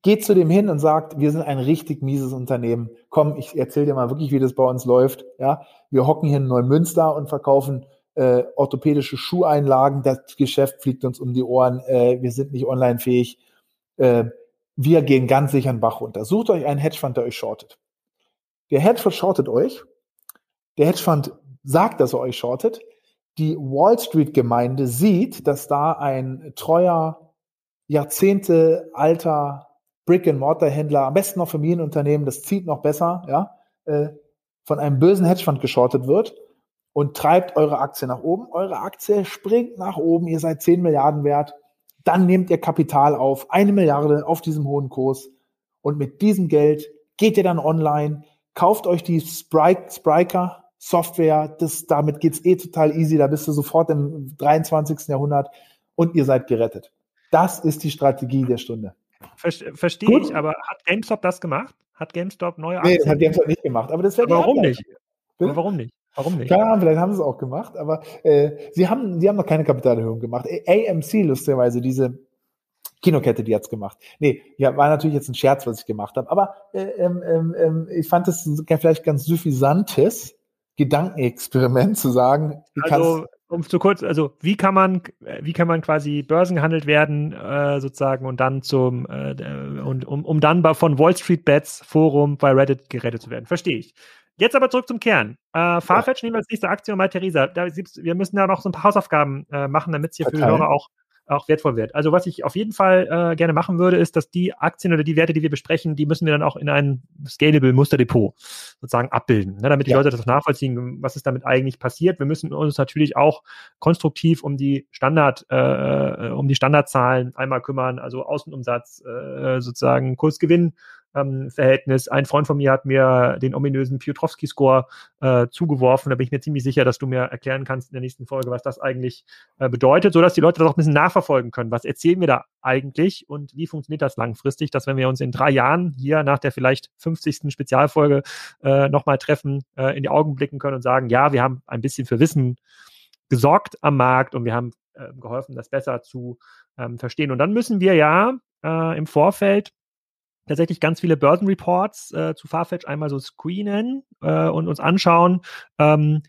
Geht zu dem hin und sagt, wir sind ein richtig mieses Unternehmen. Komm, ich erzähle dir mal wirklich, wie das bei uns läuft. Ja? Wir hocken hier in Neumünster und verkaufen äh, orthopädische Schuheinlagen. Das Geschäft fliegt uns um die Ohren. Äh, wir sind nicht online fähig. Äh, wir gehen ganz sicher einen Bach runter. Sucht euch einen Hedgefund, der euch shortet. Der Hedgefund shortet euch. Der Hedgefund sagt, dass er euch shortet die Wall Street-Gemeinde sieht, dass da ein treuer, Jahrzehnte alter Brick-and-Mortar-Händler, am besten noch Familienunternehmen, das zieht noch besser, ja, äh, von einem bösen Hedgefonds geschortet wird und treibt eure Aktie nach oben. Eure Aktie springt nach oben, ihr seid 10 Milliarden wert. Dann nehmt ihr Kapital auf, eine Milliarde auf diesem hohen Kurs. Und mit diesem Geld geht ihr dann online, kauft euch die Spryker, Software, das, damit geht's eh total easy, da bist du sofort im 23. Jahrhundert und ihr seid gerettet. Das ist die Strategie der Stunde. Verstehe ich, aber hat GameStop das gemacht? Hat GameStop neue Aktien? Nee, das hat GameStop nicht gemacht, aber das wäre Warum nicht? Aber warum nicht? Warum nicht? Keine Ahnung, vielleicht haben sie es auch gemacht, aber äh, sie, haben, sie haben noch keine Kapitalerhöhung gemacht. AMC, lustigerweise, diese Kinokette, die hat's gemacht. Nee, ja, war natürlich jetzt ein Scherz, was ich gemacht habe, aber äh, ähm, ähm, ähm ich fand es vielleicht ganz suffisantes, Gedankenexperiment zu sagen, also um zu kurz, also wie kann man, wie kann man quasi börsengehandelt werden, äh, sozusagen, und dann zum, äh, und um, um dann von Wall Street Bets Forum bei Reddit gerettet zu werden. Verstehe ich. Jetzt aber zurück zum Kern. Äh, Farfetch ja. nehmen wir als nächste Aktion mal Theresa. Da, wir müssen ja noch so ein paar Hausaufgaben äh, machen, damit es hier Verteilen. für Hörer auch auch wertvoll wird. Also was ich auf jeden Fall äh, gerne machen würde, ist, dass die Aktien oder die Werte, die wir besprechen, die müssen wir dann auch in ein scalable Musterdepot sozusagen abbilden, ne, damit die ja. Leute das nachvollziehen, was ist damit eigentlich passiert. Wir müssen uns natürlich auch konstruktiv um die Standard, äh, um die Standardzahlen einmal kümmern, also Außenumsatz, äh, sozusagen Kursgewinn ähm, Verhältnis. Ein Freund von mir hat mir den ominösen Piotrowski-Score äh, zugeworfen. Da bin ich mir ziemlich sicher, dass du mir erklären kannst in der nächsten Folge, was das eigentlich äh, bedeutet, sodass die Leute das auch ein bisschen nachverfolgen können. Was erzählen wir da eigentlich und wie funktioniert das langfristig, dass wenn wir uns in drei Jahren hier nach der vielleicht 50. Spezialfolge äh, nochmal treffen, äh, in die Augen blicken können und sagen, ja, wir haben ein bisschen für Wissen gesorgt am Markt und wir haben äh, geholfen, das besser zu ähm, verstehen. Und dann müssen wir ja äh, im Vorfeld tatsächlich ganz viele Börsenreports äh, zu Farfetch einmal so screenen äh, und uns anschauen. Ähm,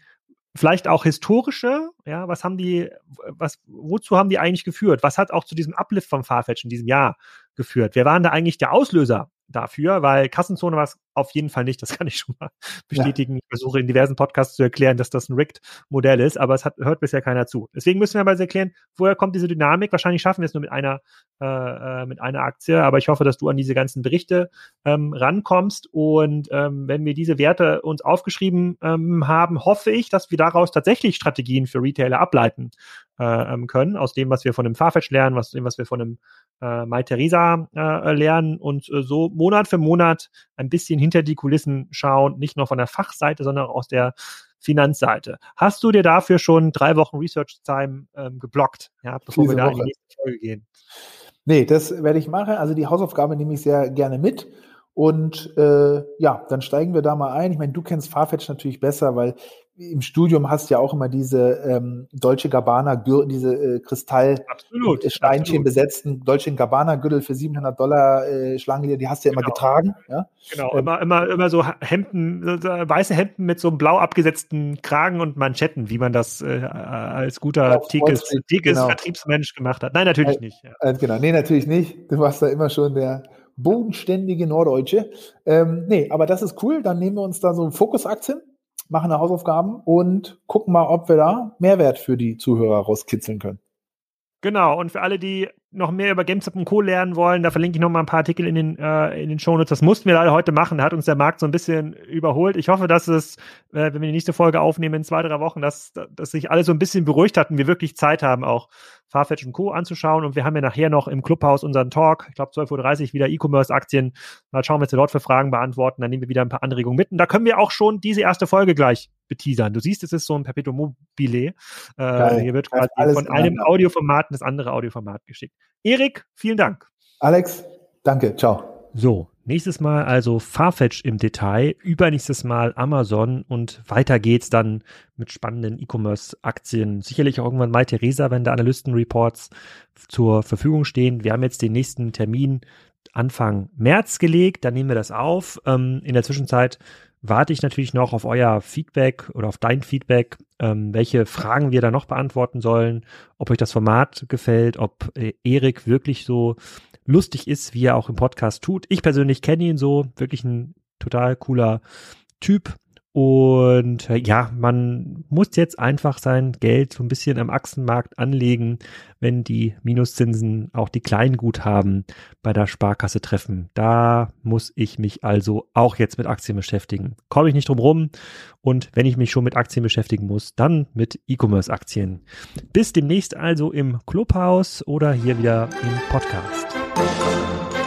vielleicht auch historische, ja, was haben die, was, wozu haben die eigentlich geführt? Was hat auch zu diesem Uplift von Farfetch in diesem Jahr geführt? Wer waren da eigentlich der Auslöser dafür? Weil Kassenzone war es auf jeden Fall nicht, das kann ich schon mal bestätigen. Ja. Ich versuche in diversen Podcasts zu erklären, dass das ein Rigged-Modell ist, aber es hat, hört bisher keiner zu. Deswegen müssen wir mal erklären, woher kommt diese Dynamik? Wahrscheinlich schaffen wir es nur mit einer, äh, äh, mit einer Aktie, aber ich hoffe, dass du an diese ganzen Berichte ähm, rankommst und ähm, wenn wir diese Werte uns aufgeschrieben ähm, haben, hoffe ich, dass wir daraus tatsächlich Strategien für Retailer ableiten äh, ähm, können, aus dem, was wir von dem Farfetch lernen, aus dem, was wir von dem äh, Mai Theresa äh, lernen und äh, so Monat für Monat ein bisschen hinter die Kulissen schauen, nicht nur von der Fachseite, sondern auch aus der Finanzseite. Hast du dir dafür schon drei Wochen Research Time ähm, geblockt, ja, bevor Diese wir da Woche. in die nächste Folge gehen? Nee, das werde ich machen. Also die Hausaufgabe nehme ich sehr gerne mit. Und äh, ja, dann steigen wir da mal ein. Ich meine, du kennst Farfetch natürlich besser, weil im Studium hast du ja auch immer diese ähm, Dolce Gabbana Gürtel, diese äh, Kristallsteinchen besetzten Dolce Gabbana Gürtel für 700 Dollar äh, Schlangenlieder, die hast du ja immer genau. getragen. Ja? Genau, ähm, immer, immer, immer so Hemden, weiße Hemden mit so einem blau abgesetzten Kragen und Manschetten, wie man das äh, als guter Tikes, Tikes genau. Vertriebsmensch gemacht hat. Nein, natürlich äh, nicht. Ja. Äh, genau, nee, natürlich nicht. Du warst da immer schon der bodenständige Norddeutsche. Ähm, nee, aber das ist cool. Dann nehmen wir uns da so Fokusaktien machen da Hausaufgaben und gucken mal, ob wir da Mehrwert für die Zuhörer rauskitzeln können. Genau, und für alle, die noch mehr über GameStop und Co. lernen wollen, da verlinke ich noch mal ein paar Artikel in den, äh, in den Shownotes. Das mussten wir leider heute machen. Da hat uns der Markt so ein bisschen überholt. Ich hoffe, dass es, äh, wenn wir die nächste Folge aufnehmen in zwei, drei Wochen, dass, dass sich alle so ein bisschen beruhigt hatten, wir wirklich Zeit haben, auch Farfetch und Co. anzuschauen. Und wir haben ja nachher noch im Clubhaus unseren Talk, ich glaube 12.30 Uhr wieder E-Commerce-Aktien. Mal schauen, was wir dort für Fragen beantworten. Dann nehmen wir wieder ein paar Anregungen mit. Und da können wir auch schon diese erste Folge gleich beteasern. Du siehst, es ist so ein Perpetuum mobile. Äh, hier wird quasi von einem Audioformat in das andere Audioformat geschickt. Erik, vielen Dank. Alex, danke. Ciao. So, nächstes Mal also Farfetch im Detail, übernächstes Mal Amazon und weiter geht's dann mit spannenden E-Commerce-Aktien. Sicherlich auch irgendwann mal Theresa, wenn da Analystenreports zur Verfügung stehen. Wir haben jetzt den nächsten Termin Anfang März gelegt, dann nehmen wir das auf. Ähm, in der Zwischenzeit warte ich natürlich noch auf euer Feedback oder auf dein Feedback, ähm, welche Fragen wir da noch beantworten sollen, ob euch das Format gefällt, ob äh, Erik wirklich so lustig ist, wie er auch im Podcast tut. Ich persönlich kenne ihn so, wirklich ein total cooler Typ. Und äh, ja, man muss jetzt einfach sein Geld so ein bisschen am Achsenmarkt anlegen, wenn die Minuszinsen auch die Kleinguthaben bei der Sparkasse treffen. Da muss ich mich also auch jetzt mit Aktien beschäftigen. Komme ich nicht drum rum. Und wenn ich mich schon mit Aktien beschäftigen muss, dann mit E-Commerce-Aktien. Bis demnächst also im Clubhaus oder hier wieder im Podcast. Música